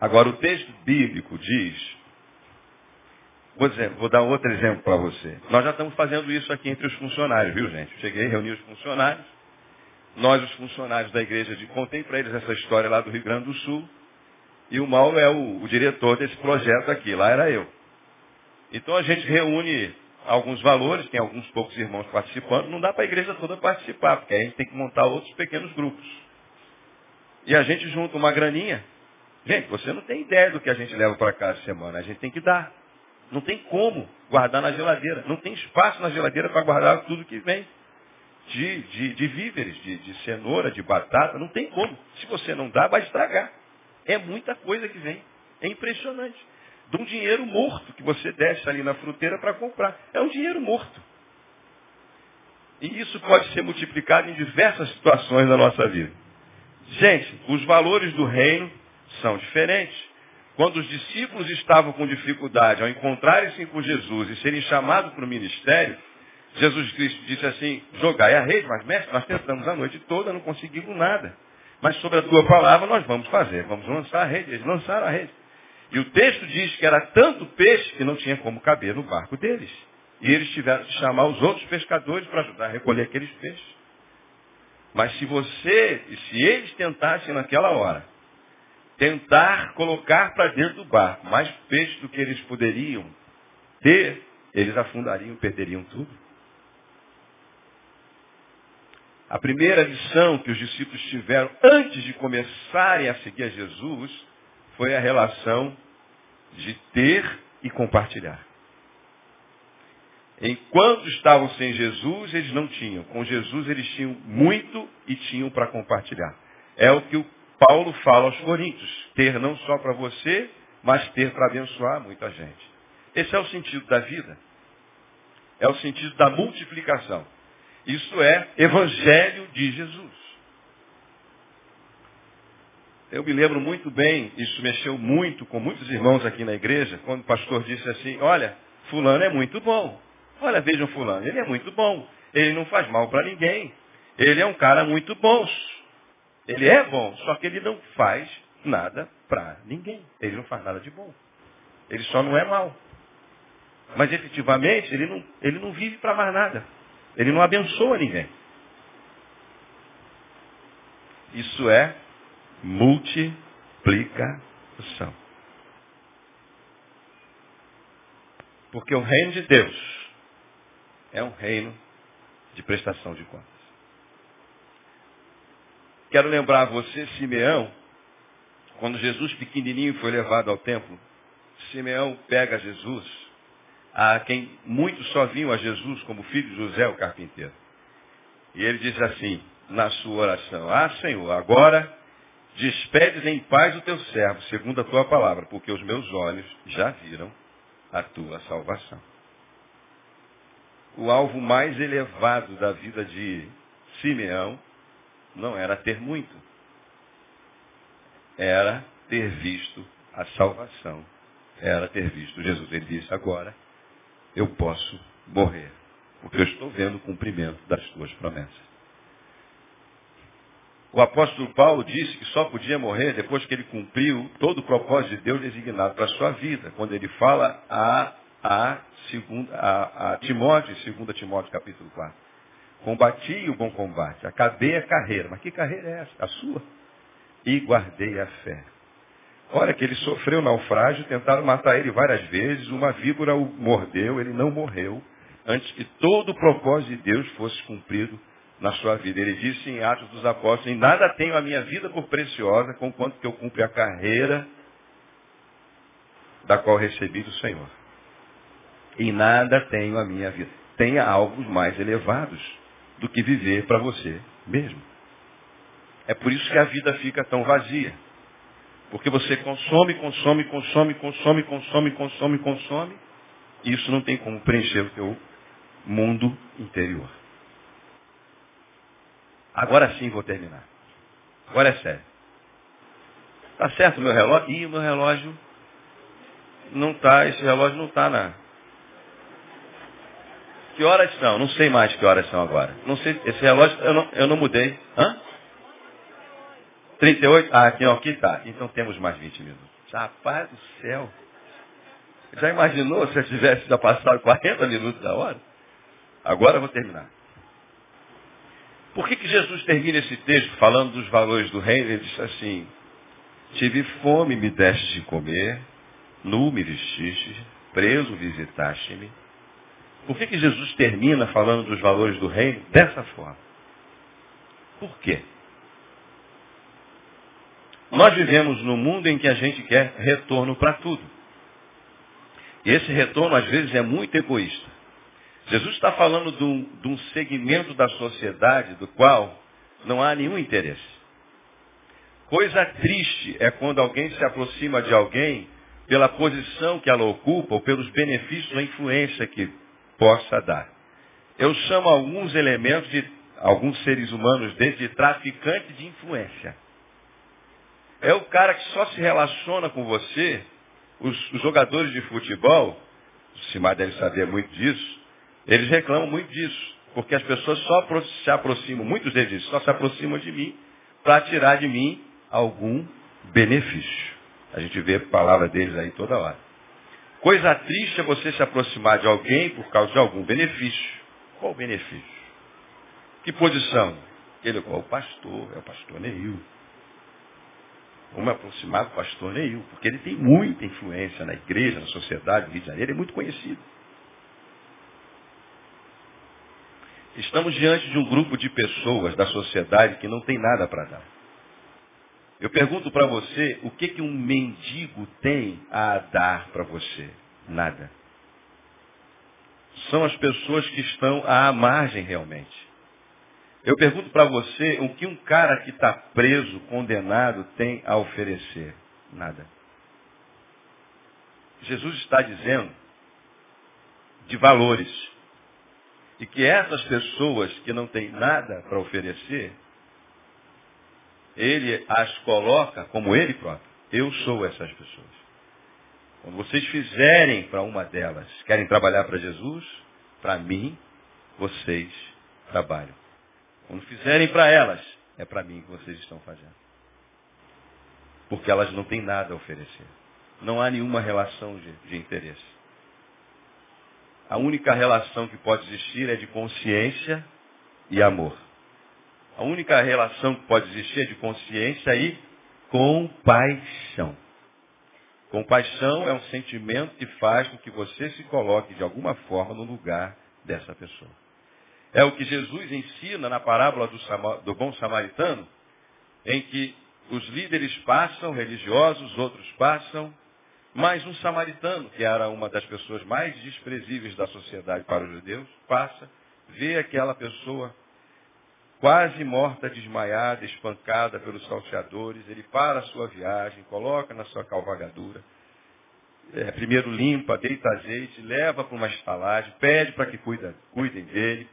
Agora, o texto bíblico diz Vou, dizer, vou dar outro exemplo para você. Nós já estamos fazendo isso aqui entre os funcionários, viu gente? Cheguei, reuni os funcionários. Nós, os funcionários da igreja, de, contei para eles essa história lá do Rio Grande do Sul. E o Mauro é o, o diretor desse projeto aqui. Lá era eu. Então a gente reúne alguns valores, tem alguns poucos irmãos participando, não dá para a igreja toda participar, porque a gente tem que montar outros pequenos grupos. E a gente junta uma graninha. Gente, você não tem ideia do que a gente leva para casa semana, a gente tem que dar. Não tem como guardar na geladeira. Não tem espaço na geladeira para guardar tudo que vem. De, de, de víveres, de, de cenoura, de batata, não tem como. Se você não dá, vai estragar. É muita coisa que vem. É impressionante. De um dinheiro morto que você deixa ali na fruteira para comprar. É um dinheiro morto. E isso pode ser multiplicado em diversas situações da nossa vida. Gente, os valores do reino são diferentes. Quando os discípulos estavam com dificuldade ao encontrarem-se com Jesus e serem chamados para o ministério, Jesus Cristo disse assim, jogai a rede, mas mestre, nós tentamos a noite toda, não conseguimos nada. Mas sobre a tua palavra nós vamos fazer, vamos lançar a rede. Eles lançaram a rede. E o texto diz que era tanto peixe que não tinha como caber no barco deles. E eles tiveram que chamar os outros pescadores para ajudar a recolher aqueles peixes. Mas se você, e se eles tentassem naquela hora, tentar colocar para dentro do barco mais peixe do que eles poderiam ter, eles afundariam, perderiam tudo. A primeira lição que os discípulos tiveram antes de começarem a seguir a Jesus foi a relação de ter e compartilhar. Enquanto estavam sem Jesus, eles não tinham. Com Jesus, eles tinham muito e tinham para compartilhar. É o que o Paulo fala aos Coríntios. Ter não só para você, mas ter para abençoar muita gente. Esse é o sentido da vida. É o sentido da multiplicação. Isso é Evangelho de Jesus. Eu me lembro muito bem, isso mexeu muito com muitos irmãos aqui na igreja, quando o pastor disse assim, olha, fulano é muito bom. Olha, vejam fulano, ele é muito bom. Ele não faz mal para ninguém. Ele é um cara muito bom. Ele é bom, só que ele não faz nada para ninguém. Ele não faz nada de bom. Ele só não é mal. Mas efetivamente, ele não, ele não vive para mais nada. Ele não abençoa ninguém. Isso é multiplicação. Porque o reino de Deus é um reino de prestação de contas. Quero lembrar a você, Simeão, quando Jesus pequenininho foi levado ao templo, Simeão pega Jesus, a quem muitos só viam a Jesus como filho de José, o carpinteiro. E ele diz assim, na sua oração, Ah, Senhor, agora despedes em paz o teu servo, segundo a tua palavra, porque os meus olhos já viram a tua salvação. O alvo mais elevado da vida de Simeão não era ter muito, era ter visto a salvação, era ter visto Jesus. Ele disse, agora eu posso morrer, porque eu estou vendo o cumprimento das tuas promessas. O apóstolo Paulo disse que só podia morrer depois que ele cumpriu todo o propósito de Deus designado para a sua vida. Quando ele fala a, a, segunda, a, a Timóteo, 2 Timóteo capítulo 4. Combati o bom combate, acabei a carreira. Mas que carreira é essa? A sua? E guardei a fé. Olha que ele sofreu naufrágio, tentaram matar ele várias vezes, uma víbora o mordeu, ele não morreu, antes que todo o propósito de Deus fosse cumprido na sua vida. Ele disse em Atos dos Apóstolos, em nada tenho a minha vida por preciosa, conquanto que eu cumpre a carreira da qual recebi do Senhor. Em nada tenho a minha vida. Tenha alvos mais elevados do que viver para você mesmo. É por isso que a vida fica tão vazia. Porque você consome, consome, consome, consome, consome, consome, consome, e isso não tem como preencher o teu mundo interior. Agora sim vou terminar. Agora é sério. Tá certo meu relógio? Ih, meu relógio não tá, esse relógio não tá na. Que horas são? Não sei mais que horas são agora. Não sei, esse relógio eu não, eu não mudei. Hã? 38? Ah, aqui, aqui tá. Então temos mais 20 minutos. Rapaz do céu. Já imaginou se eu tivesse já passado 40 minutos da hora? Agora eu vou terminar. Por que, que Jesus termina esse texto falando dos valores do reino? Ele diz assim, tive fome, me deste de comer, nu me vestiste, preso visitaste-me, Por que, que Jesus termina falando dos valores do reino dessa forma? Por quê? Nós vivemos num mundo em que a gente quer retorno para tudo. E esse retorno, às vezes, é muito egoísta. Jesus está falando de um, de um segmento da sociedade do qual não há nenhum interesse. Coisa triste é quando alguém se aproxima de alguém pela posição que ela ocupa ou pelos benefícios ou influência que possa dar. Eu chamo alguns elementos de alguns seres humanos desde de traficante de influência. É o cara que só se relaciona com você, os, os jogadores de futebol, o Simar deve saber muito disso, eles reclamam muito disso, porque as pessoas só se aproximam, muitos deles só se aproximam de mim para tirar de mim algum benefício. A gente vê a palavra deles aí toda hora. Coisa triste é você se aproximar de alguém por causa de algum benefício. Qual benefício? Que posição? Ele é o pastor, é o pastor Neil. Vamos aproximar do pastor Neil, porque ele tem muita influência na igreja, na sociedade do Rio de Janeiro, é muito conhecido. Estamos diante de um grupo de pessoas da sociedade que não tem nada para dar. Eu pergunto para você, o que, que um mendigo tem a dar para você? Nada. São as pessoas que estão à margem realmente. Eu pergunto para você, o que um cara que está preso, condenado, tem a oferecer? Nada. Jesus está dizendo de valores. E que essas pessoas que não têm nada para oferecer, ele as coloca como ele próprio. Eu sou essas pessoas. Quando vocês fizerem para uma delas, querem trabalhar para Jesus, para mim, vocês trabalham. Quando fizerem para elas, é para mim que vocês estão fazendo. Porque elas não têm nada a oferecer. Não há nenhuma relação de, de interesse. A única relação que pode existir é de consciência e amor. A única relação que pode existir é de consciência e compaixão. Compaixão é um sentimento que faz com que você se coloque de alguma forma no lugar dessa pessoa. É o que Jesus ensina na parábola do, do bom samaritano, em que os líderes passam, religiosos, outros passam, mas um samaritano, que era uma das pessoas mais desprezíveis da sociedade para os judeus, passa, vê aquela pessoa quase morta, desmaiada, espancada pelos salteadores, ele para a sua viagem, coloca na sua cavalgadura, é, primeiro limpa, deita azeite, leva para uma estalagem, pede para que cuida, cuidem dele,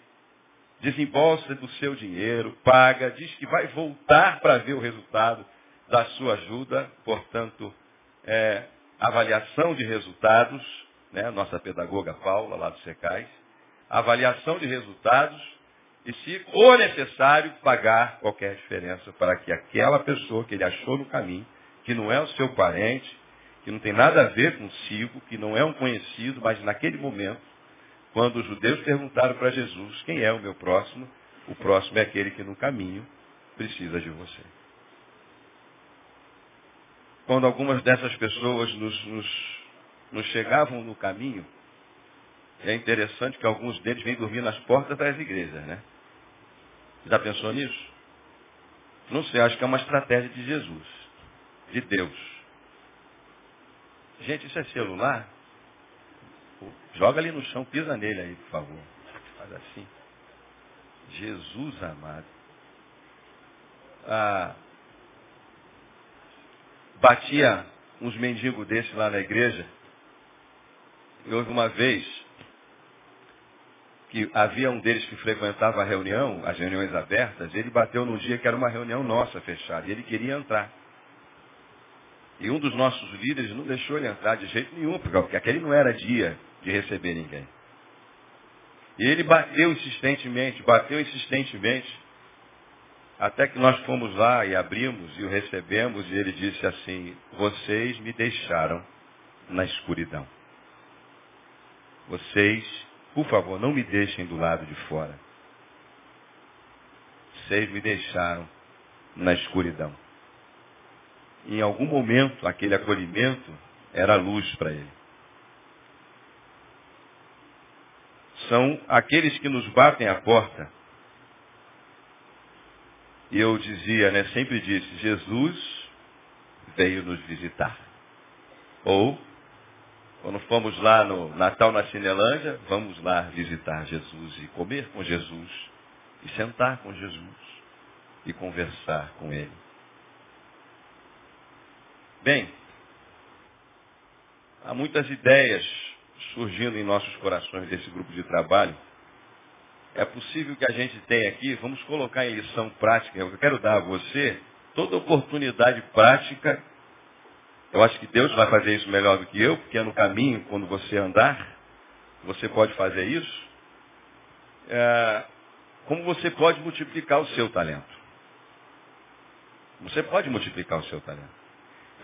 desembolsa do seu dinheiro, paga, diz que vai voltar para ver o resultado da sua ajuda, portanto, é, avaliação de resultados, né, nossa pedagoga Paula, lá do Secais, avaliação de resultados, e se for necessário, pagar qualquer diferença para que aquela pessoa que ele achou no caminho, que não é o seu parente, que não tem nada a ver consigo, que não é um conhecido, mas naquele momento, quando os judeus perguntaram para Jesus quem é o meu próximo, o próximo é aquele que no caminho precisa de você. Quando algumas dessas pessoas nos, nos, nos chegavam no caminho, é interessante que alguns deles vêm dormir nas portas das igrejas, né? Já pensou nisso? Não sei, acho que é uma estratégia de Jesus, de Deus. Gente, isso é celular? Joga ali no chão, pisa nele aí, por favor. Faz assim. Jesus amado. Ah, batia uns mendigos desses lá na igreja. E houve uma vez que havia um deles que frequentava a reunião, as reuniões abertas, ele bateu num dia que era uma reunião nossa fechada, e ele queria entrar. E um dos nossos líderes não deixou ele entrar de jeito nenhum, porque aquele não era dia de receber ninguém. E ele bateu insistentemente, bateu insistentemente, até que nós fomos lá e abrimos e o recebemos, e ele disse assim, vocês me deixaram na escuridão. Vocês por favor, não me deixem do lado de fora. Vocês me deixaram na escuridão. Em algum momento, aquele acolhimento era luz para ele. são aqueles que nos batem à porta. E eu dizia, né, sempre disse, Jesus veio nos visitar. Ou, quando fomos lá no Natal na Cinelândia, vamos lá visitar Jesus e comer com Jesus, e sentar com Jesus, e conversar com Ele. Bem, há muitas ideias surgindo em nossos corações desse grupo de trabalho. É possível que a gente tenha aqui, vamos colocar em lição prática, eu quero dar a você toda oportunidade prática eu acho que Deus vai fazer isso melhor do que eu, porque é no caminho, quando você andar, você pode fazer isso. É, como você pode multiplicar o seu talento? Você pode multiplicar o seu talento.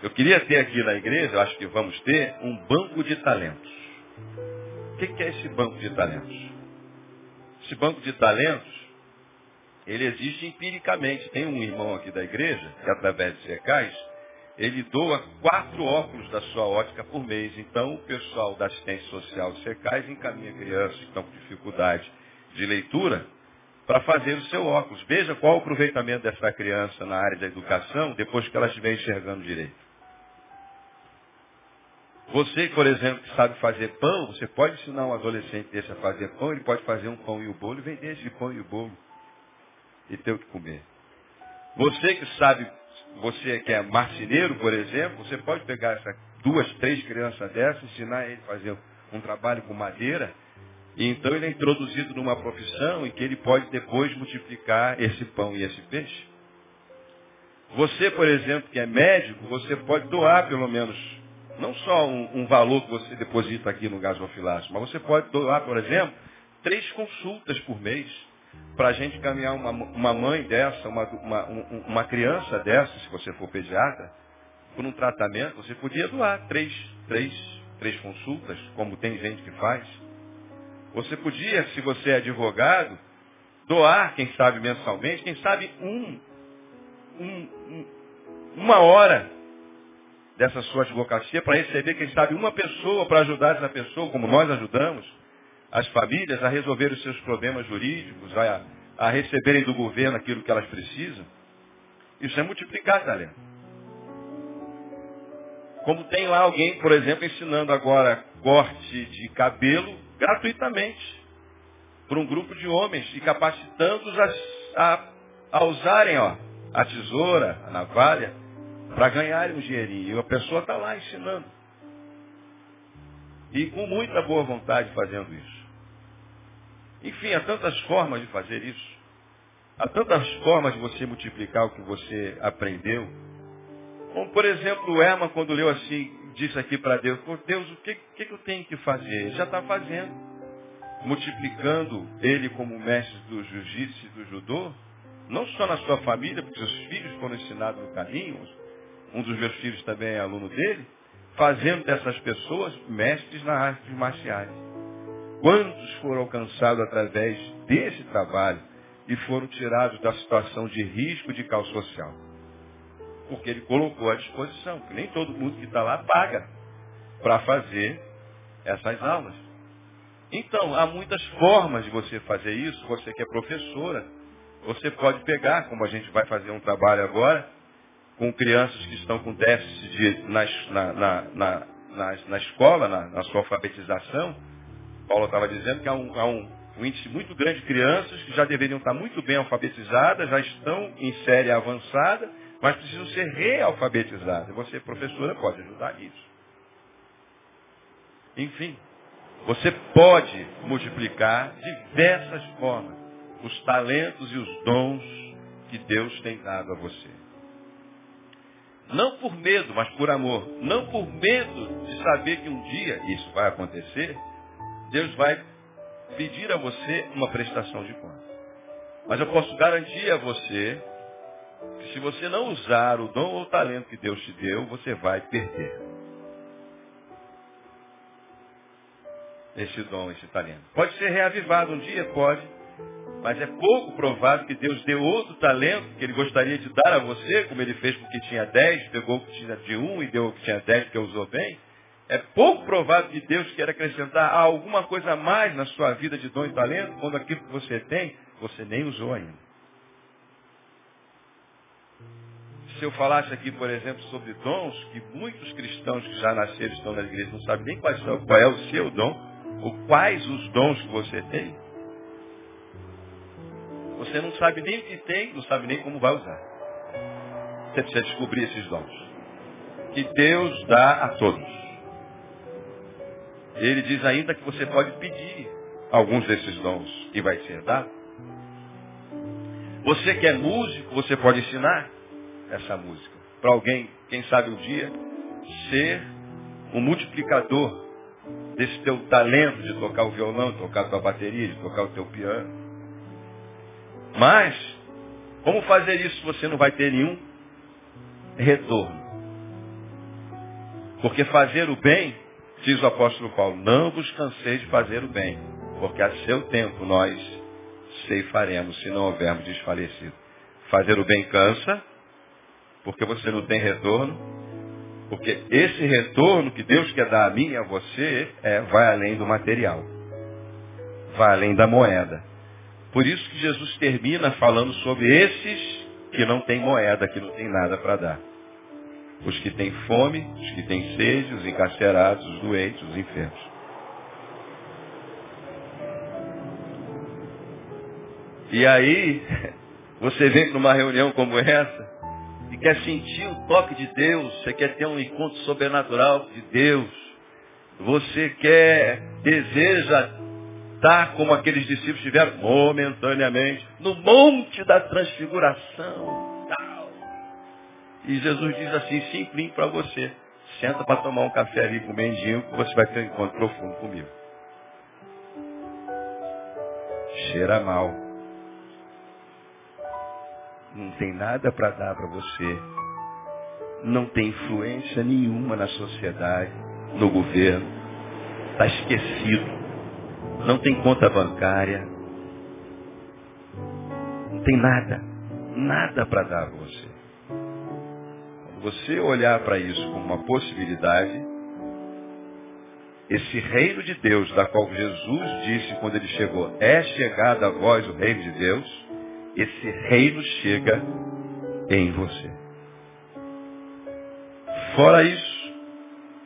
Eu queria ter aqui na igreja, eu acho que vamos ter, um banco de talentos. O que é esse banco de talentos? Esse banco de talentos, ele existe empiricamente. Tem um irmão aqui da igreja, que através de secais, ele doa quatro óculos da sua ótica por mês. Então, o pessoal da assistência social de Secais encaminha crianças que estão com dificuldade de leitura para fazer o seu óculos. Veja qual o aproveitamento dessa criança na área da educação depois que ela estiver enxergando direito. Você, por exemplo, que sabe fazer pão, você pode ensinar um adolescente desse a fazer pão, ele pode fazer um pão e o bolo e vender esse pão e o bolo e ter o que comer. Você que sabe você que é marceneiro, por exemplo, você pode pegar essa, duas, três crianças dessas, ensinar ele a fazer um trabalho com madeira, e então ele é introduzido numa profissão em que ele pode depois multiplicar esse pão e esse peixe. Você, por exemplo, que é médico, você pode doar pelo menos, não só um, um valor que você deposita aqui no gasofilácio, mas você pode doar, por exemplo, três consultas por mês para a gente caminhar uma, uma mãe dessa, uma, uma, uma criança dessa, se você for pediatra, por um tratamento, você podia doar três, três, três consultas, como tem gente que faz. Você podia, se você é advogado, doar, quem sabe mensalmente, quem sabe um, um, um uma hora dessa sua advocacia para receber, quem sabe, uma pessoa para ajudar essa pessoa, como nós ajudamos as famílias a resolver os seus problemas jurídicos, a, a receberem do governo aquilo que elas precisam. Isso é multiplicar talento. Como tem lá alguém, por exemplo, ensinando agora corte de cabelo gratuitamente para um grupo de homens e capacitando-os a, a, a, usarem ó, a tesoura, a navalha, para ganharem um dinheirinho. E a pessoa está lá ensinando. E com muita boa vontade fazendo isso. Enfim, há tantas formas de fazer isso. Há tantas formas de você multiplicar o que você aprendeu. Como, por exemplo, o Herman, quando leu assim, disse aqui para Deus, por Deus, o que, que, eu tenho que fazer? Ele já está fazendo. Multiplicando ele como mestre do jiu-jitsu e do judô, não só na sua família, porque seus filhos foram ensinados no caminho, um dos meus filhos também é aluno dele, fazendo dessas pessoas mestres nas artes marciais. Quantos foram alcançados através desse trabalho e foram tirados da situação de risco de caos social? Porque ele colocou à disposição, que nem todo mundo que está lá paga para fazer essas aulas. Então, há muitas formas de você fazer isso. Você que é professora, você pode pegar, como a gente vai fazer um trabalho agora, com crianças que estão com déficit de, na, na, na, na, escola, na, na sua alfabetização, Paulo estava dizendo que há, um, há um, um, índice muito grande de crianças que já deveriam estar muito bem alfabetizadas, já estão em série avançada, mas precisam ser realfabetizadas. Você, professora, pode ajudar nisso. Enfim, você pode multiplicar diversas formas os talentos e os dons que Deus tem dado a você. Não por medo, mas por amor. Não por medo de saber que um dia isso vai acontecer, Deus vai pedir a você uma prestação de conta. Mas eu posso garantir a você que se você não usar o dom ou o talento que Deus te deu, você vai perder. Esse dom, esse talento. Pode ser reavivado um dia? Pode. Mas é pouco provável que Deus dê outro talento que Ele gostaria de dar a você, como Ele fez com o que tinha dez, pegou o que tinha de um e deu o que tinha dez porque usou bem. É pouco provável que Deus queira acrescentar alguma coisa a mais na sua vida de dom e talento, quando aquilo que você tem, você nem usou ainda. Se eu falasse aqui, por exemplo, sobre dons, que muitos cristãos que já nasceram estão na igreja não sabem nem quais são, qual é o seu dom, ou quais os dons que você tem, você não sabe nem o que tem, não sabe nem como vai usar. Você precisa descobrir esses dons. Que Deus dá a todos. Ele diz ainda que você pode pedir alguns desses dons e vai ser dado. Você que é músico, você pode ensinar essa música. Para alguém, quem sabe um dia, ser um multiplicador desse teu talento de tocar o violão, de tocar a tua bateria, de tocar o teu piano. Mas, como fazer isso se você não vai ter nenhum retorno? Porque fazer o bem Diz o apóstolo Paulo, não vos canseis de fazer o bem, porque a seu tempo nós ceifaremos, se não houvermos desfalecido. Fazer o bem cansa, porque você não tem retorno, porque esse retorno que Deus quer dar a mim e a você é, vai além do material, vai além da moeda. Por isso que Jesus termina falando sobre esses que não têm moeda, que não têm nada para dar os que têm fome, os que têm sede, os encarcerados, os doentes, os enfermos. E aí, você vem para uma reunião como essa e quer sentir o toque de Deus, você quer ter um encontro sobrenatural de Deus, você quer, deseja estar como aqueles discípulos tiveram momentaneamente no monte da transfiguração. E Jesus diz assim, simplinho para você. Senta para tomar um café ali com o mendigo, que você vai ter um encontro profundo comigo. Cheira mal. Não tem nada para dar para você. Não tem influência nenhuma na sociedade, no governo. Está esquecido. Não tem conta bancária. Não tem nada. Nada para dar a você você olhar para isso como uma possibilidade, esse reino de Deus, da qual Jesus disse quando ele chegou, é chegado a vós o reino de Deus, esse reino chega em você. Fora isso,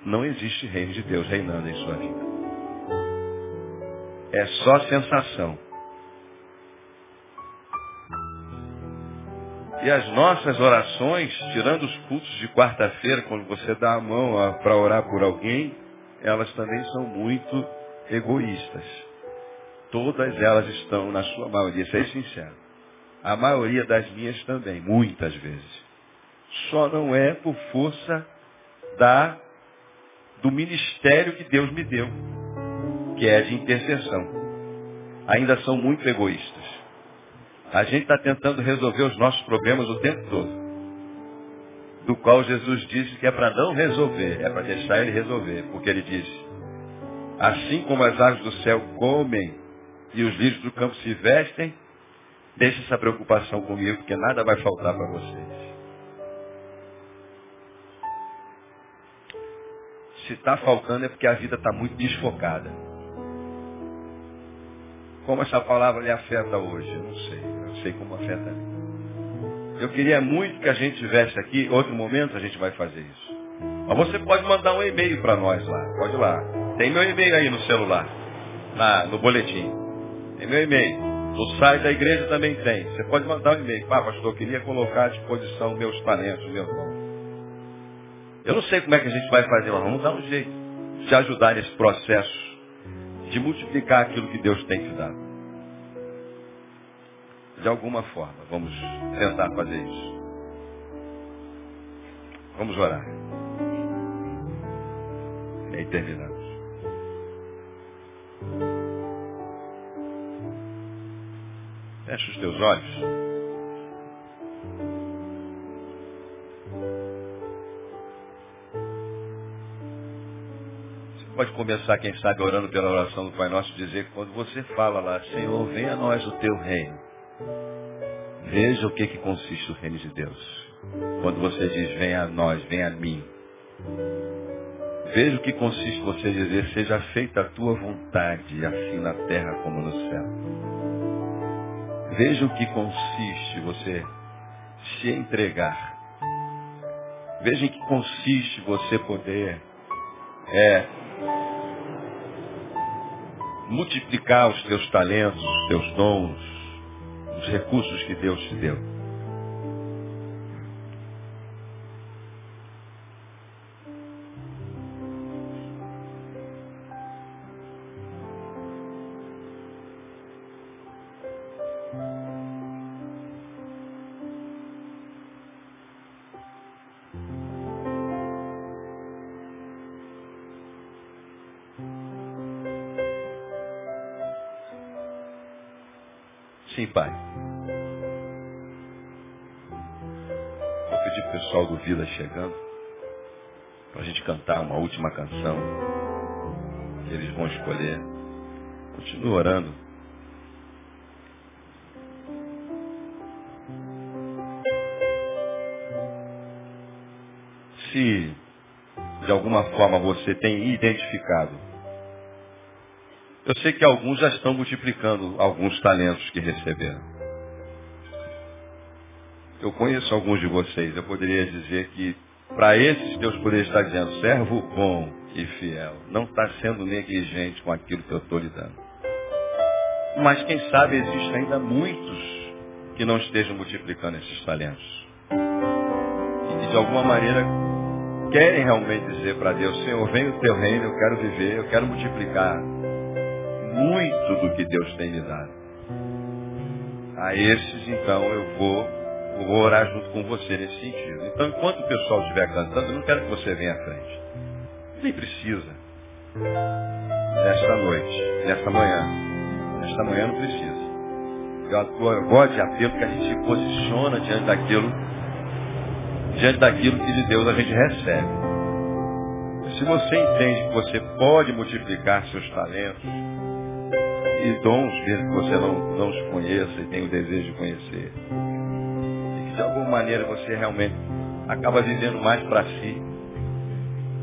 não existe reino de Deus reinando em sua vida. É só sensação. E as nossas orações, tirando os cultos de quarta-feira, quando você dá a mão para orar por alguém, elas também são muito egoístas. Todas elas estão, na sua maioria, ser sincero. A maioria das minhas também, muitas vezes. Só não é por força da, do ministério que Deus me deu, que é de intercessão. Ainda são muito egoístas. A gente está tentando resolver os nossos problemas o tempo todo. Do qual Jesus disse que é para não resolver, é para deixar ele resolver. Porque ele disse, assim como as aves do céu comem e os lírios do campo se vestem, deixe essa preocupação comigo, porque nada vai faltar para vocês. Se está faltando é porque a vida está muito desfocada. Como essa palavra lhe afeta hoje? Eu não sei sei como afeta a. Eu queria muito que a gente tivesse aqui, outro momento a gente vai fazer isso. Mas você pode mandar um e-mail para nós lá, pode ir lá. Tem meu e-mail aí no celular, na, no boletim. Tem meu e-mail. No site da igreja também tem. Você pode mandar um e-mail. Ah, pastor, eu queria colocar à disposição meus talentos, meus dons. Eu não sei como é que a gente vai fazer, mas vamos dar um jeito de ajudar nesse processo de multiplicar aquilo que Deus tem te dado de alguma forma. Vamos tentar fazer isso. Vamos orar. E aí terminamos. Feche os teus olhos. Você pode começar, quem sabe, orando pela oração do Pai Nosso, dizer que quando você fala lá, Senhor, venha a nós o teu reino. Veja o que, que consiste o reino de Deus. Quando você diz, venha a nós, venha a mim. Veja o que consiste você dizer, seja feita a tua vontade, assim na terra como no céu. Veja o que consiste você se entregar. Veja em que consiste você poder é, multiplicar os teus talentos, os teus dons, os recursos que Deus te deu. Chegando para a gente cantar uma última canção eles vão escolher. Continua orando. Se de alguma forma você tem identificado eu sei que alguns já estão multiplicando alguns talentos que receberam. Eu conheço alguns de vocês. Eu poderia dizer que para esses Deus poderia estar dizendo, servo bom e fiel, não está sendo negligente com aquilo que eu estou lhe dando. Mas quem sabe existem ainda muitos que não estejam multiplicando esses talentos. E que de alguma maneira querem realmente dizer para Deus, Senhor, vem o teu reino, eu quero viver, eu quero multiplicar muito do que Deus tem me dado. A esses, então, eu vou, vou orar junto com você nesse sentido. Então, enquanto o pessoal estiver cantando, eu não quero que você venha à frente. Nem precisa. Nesta noite, nesta manhã. Nesta manhã não precisa. Eu gosto de apelo que a gente se posiciona diante daquilo, diante daquilo que de Deus a gente recebe. Se você entende que você pode multiplicar seus talentos, e dons mesmo que você não, não os conheça e tem o desejo de conhecer. De alguma maneira você realmente acaba vivendo mais para si.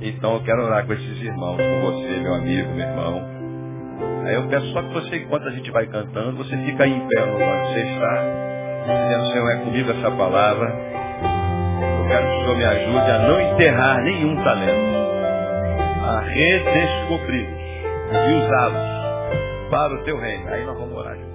Então eu quero orar com esses irmãos, com você, meu amigo, meu irmão. Aí eu peço só que você, enquanto a gente vai cantando, você fica aí em pé no lugar que você está, dizendo, Senhor, é comigo essa palavra. Eu quero que o Senhor me ajude a não enterrar nenhum talento, a redescobri-los e usá-los para o teu reino. Aí nós vamos orar.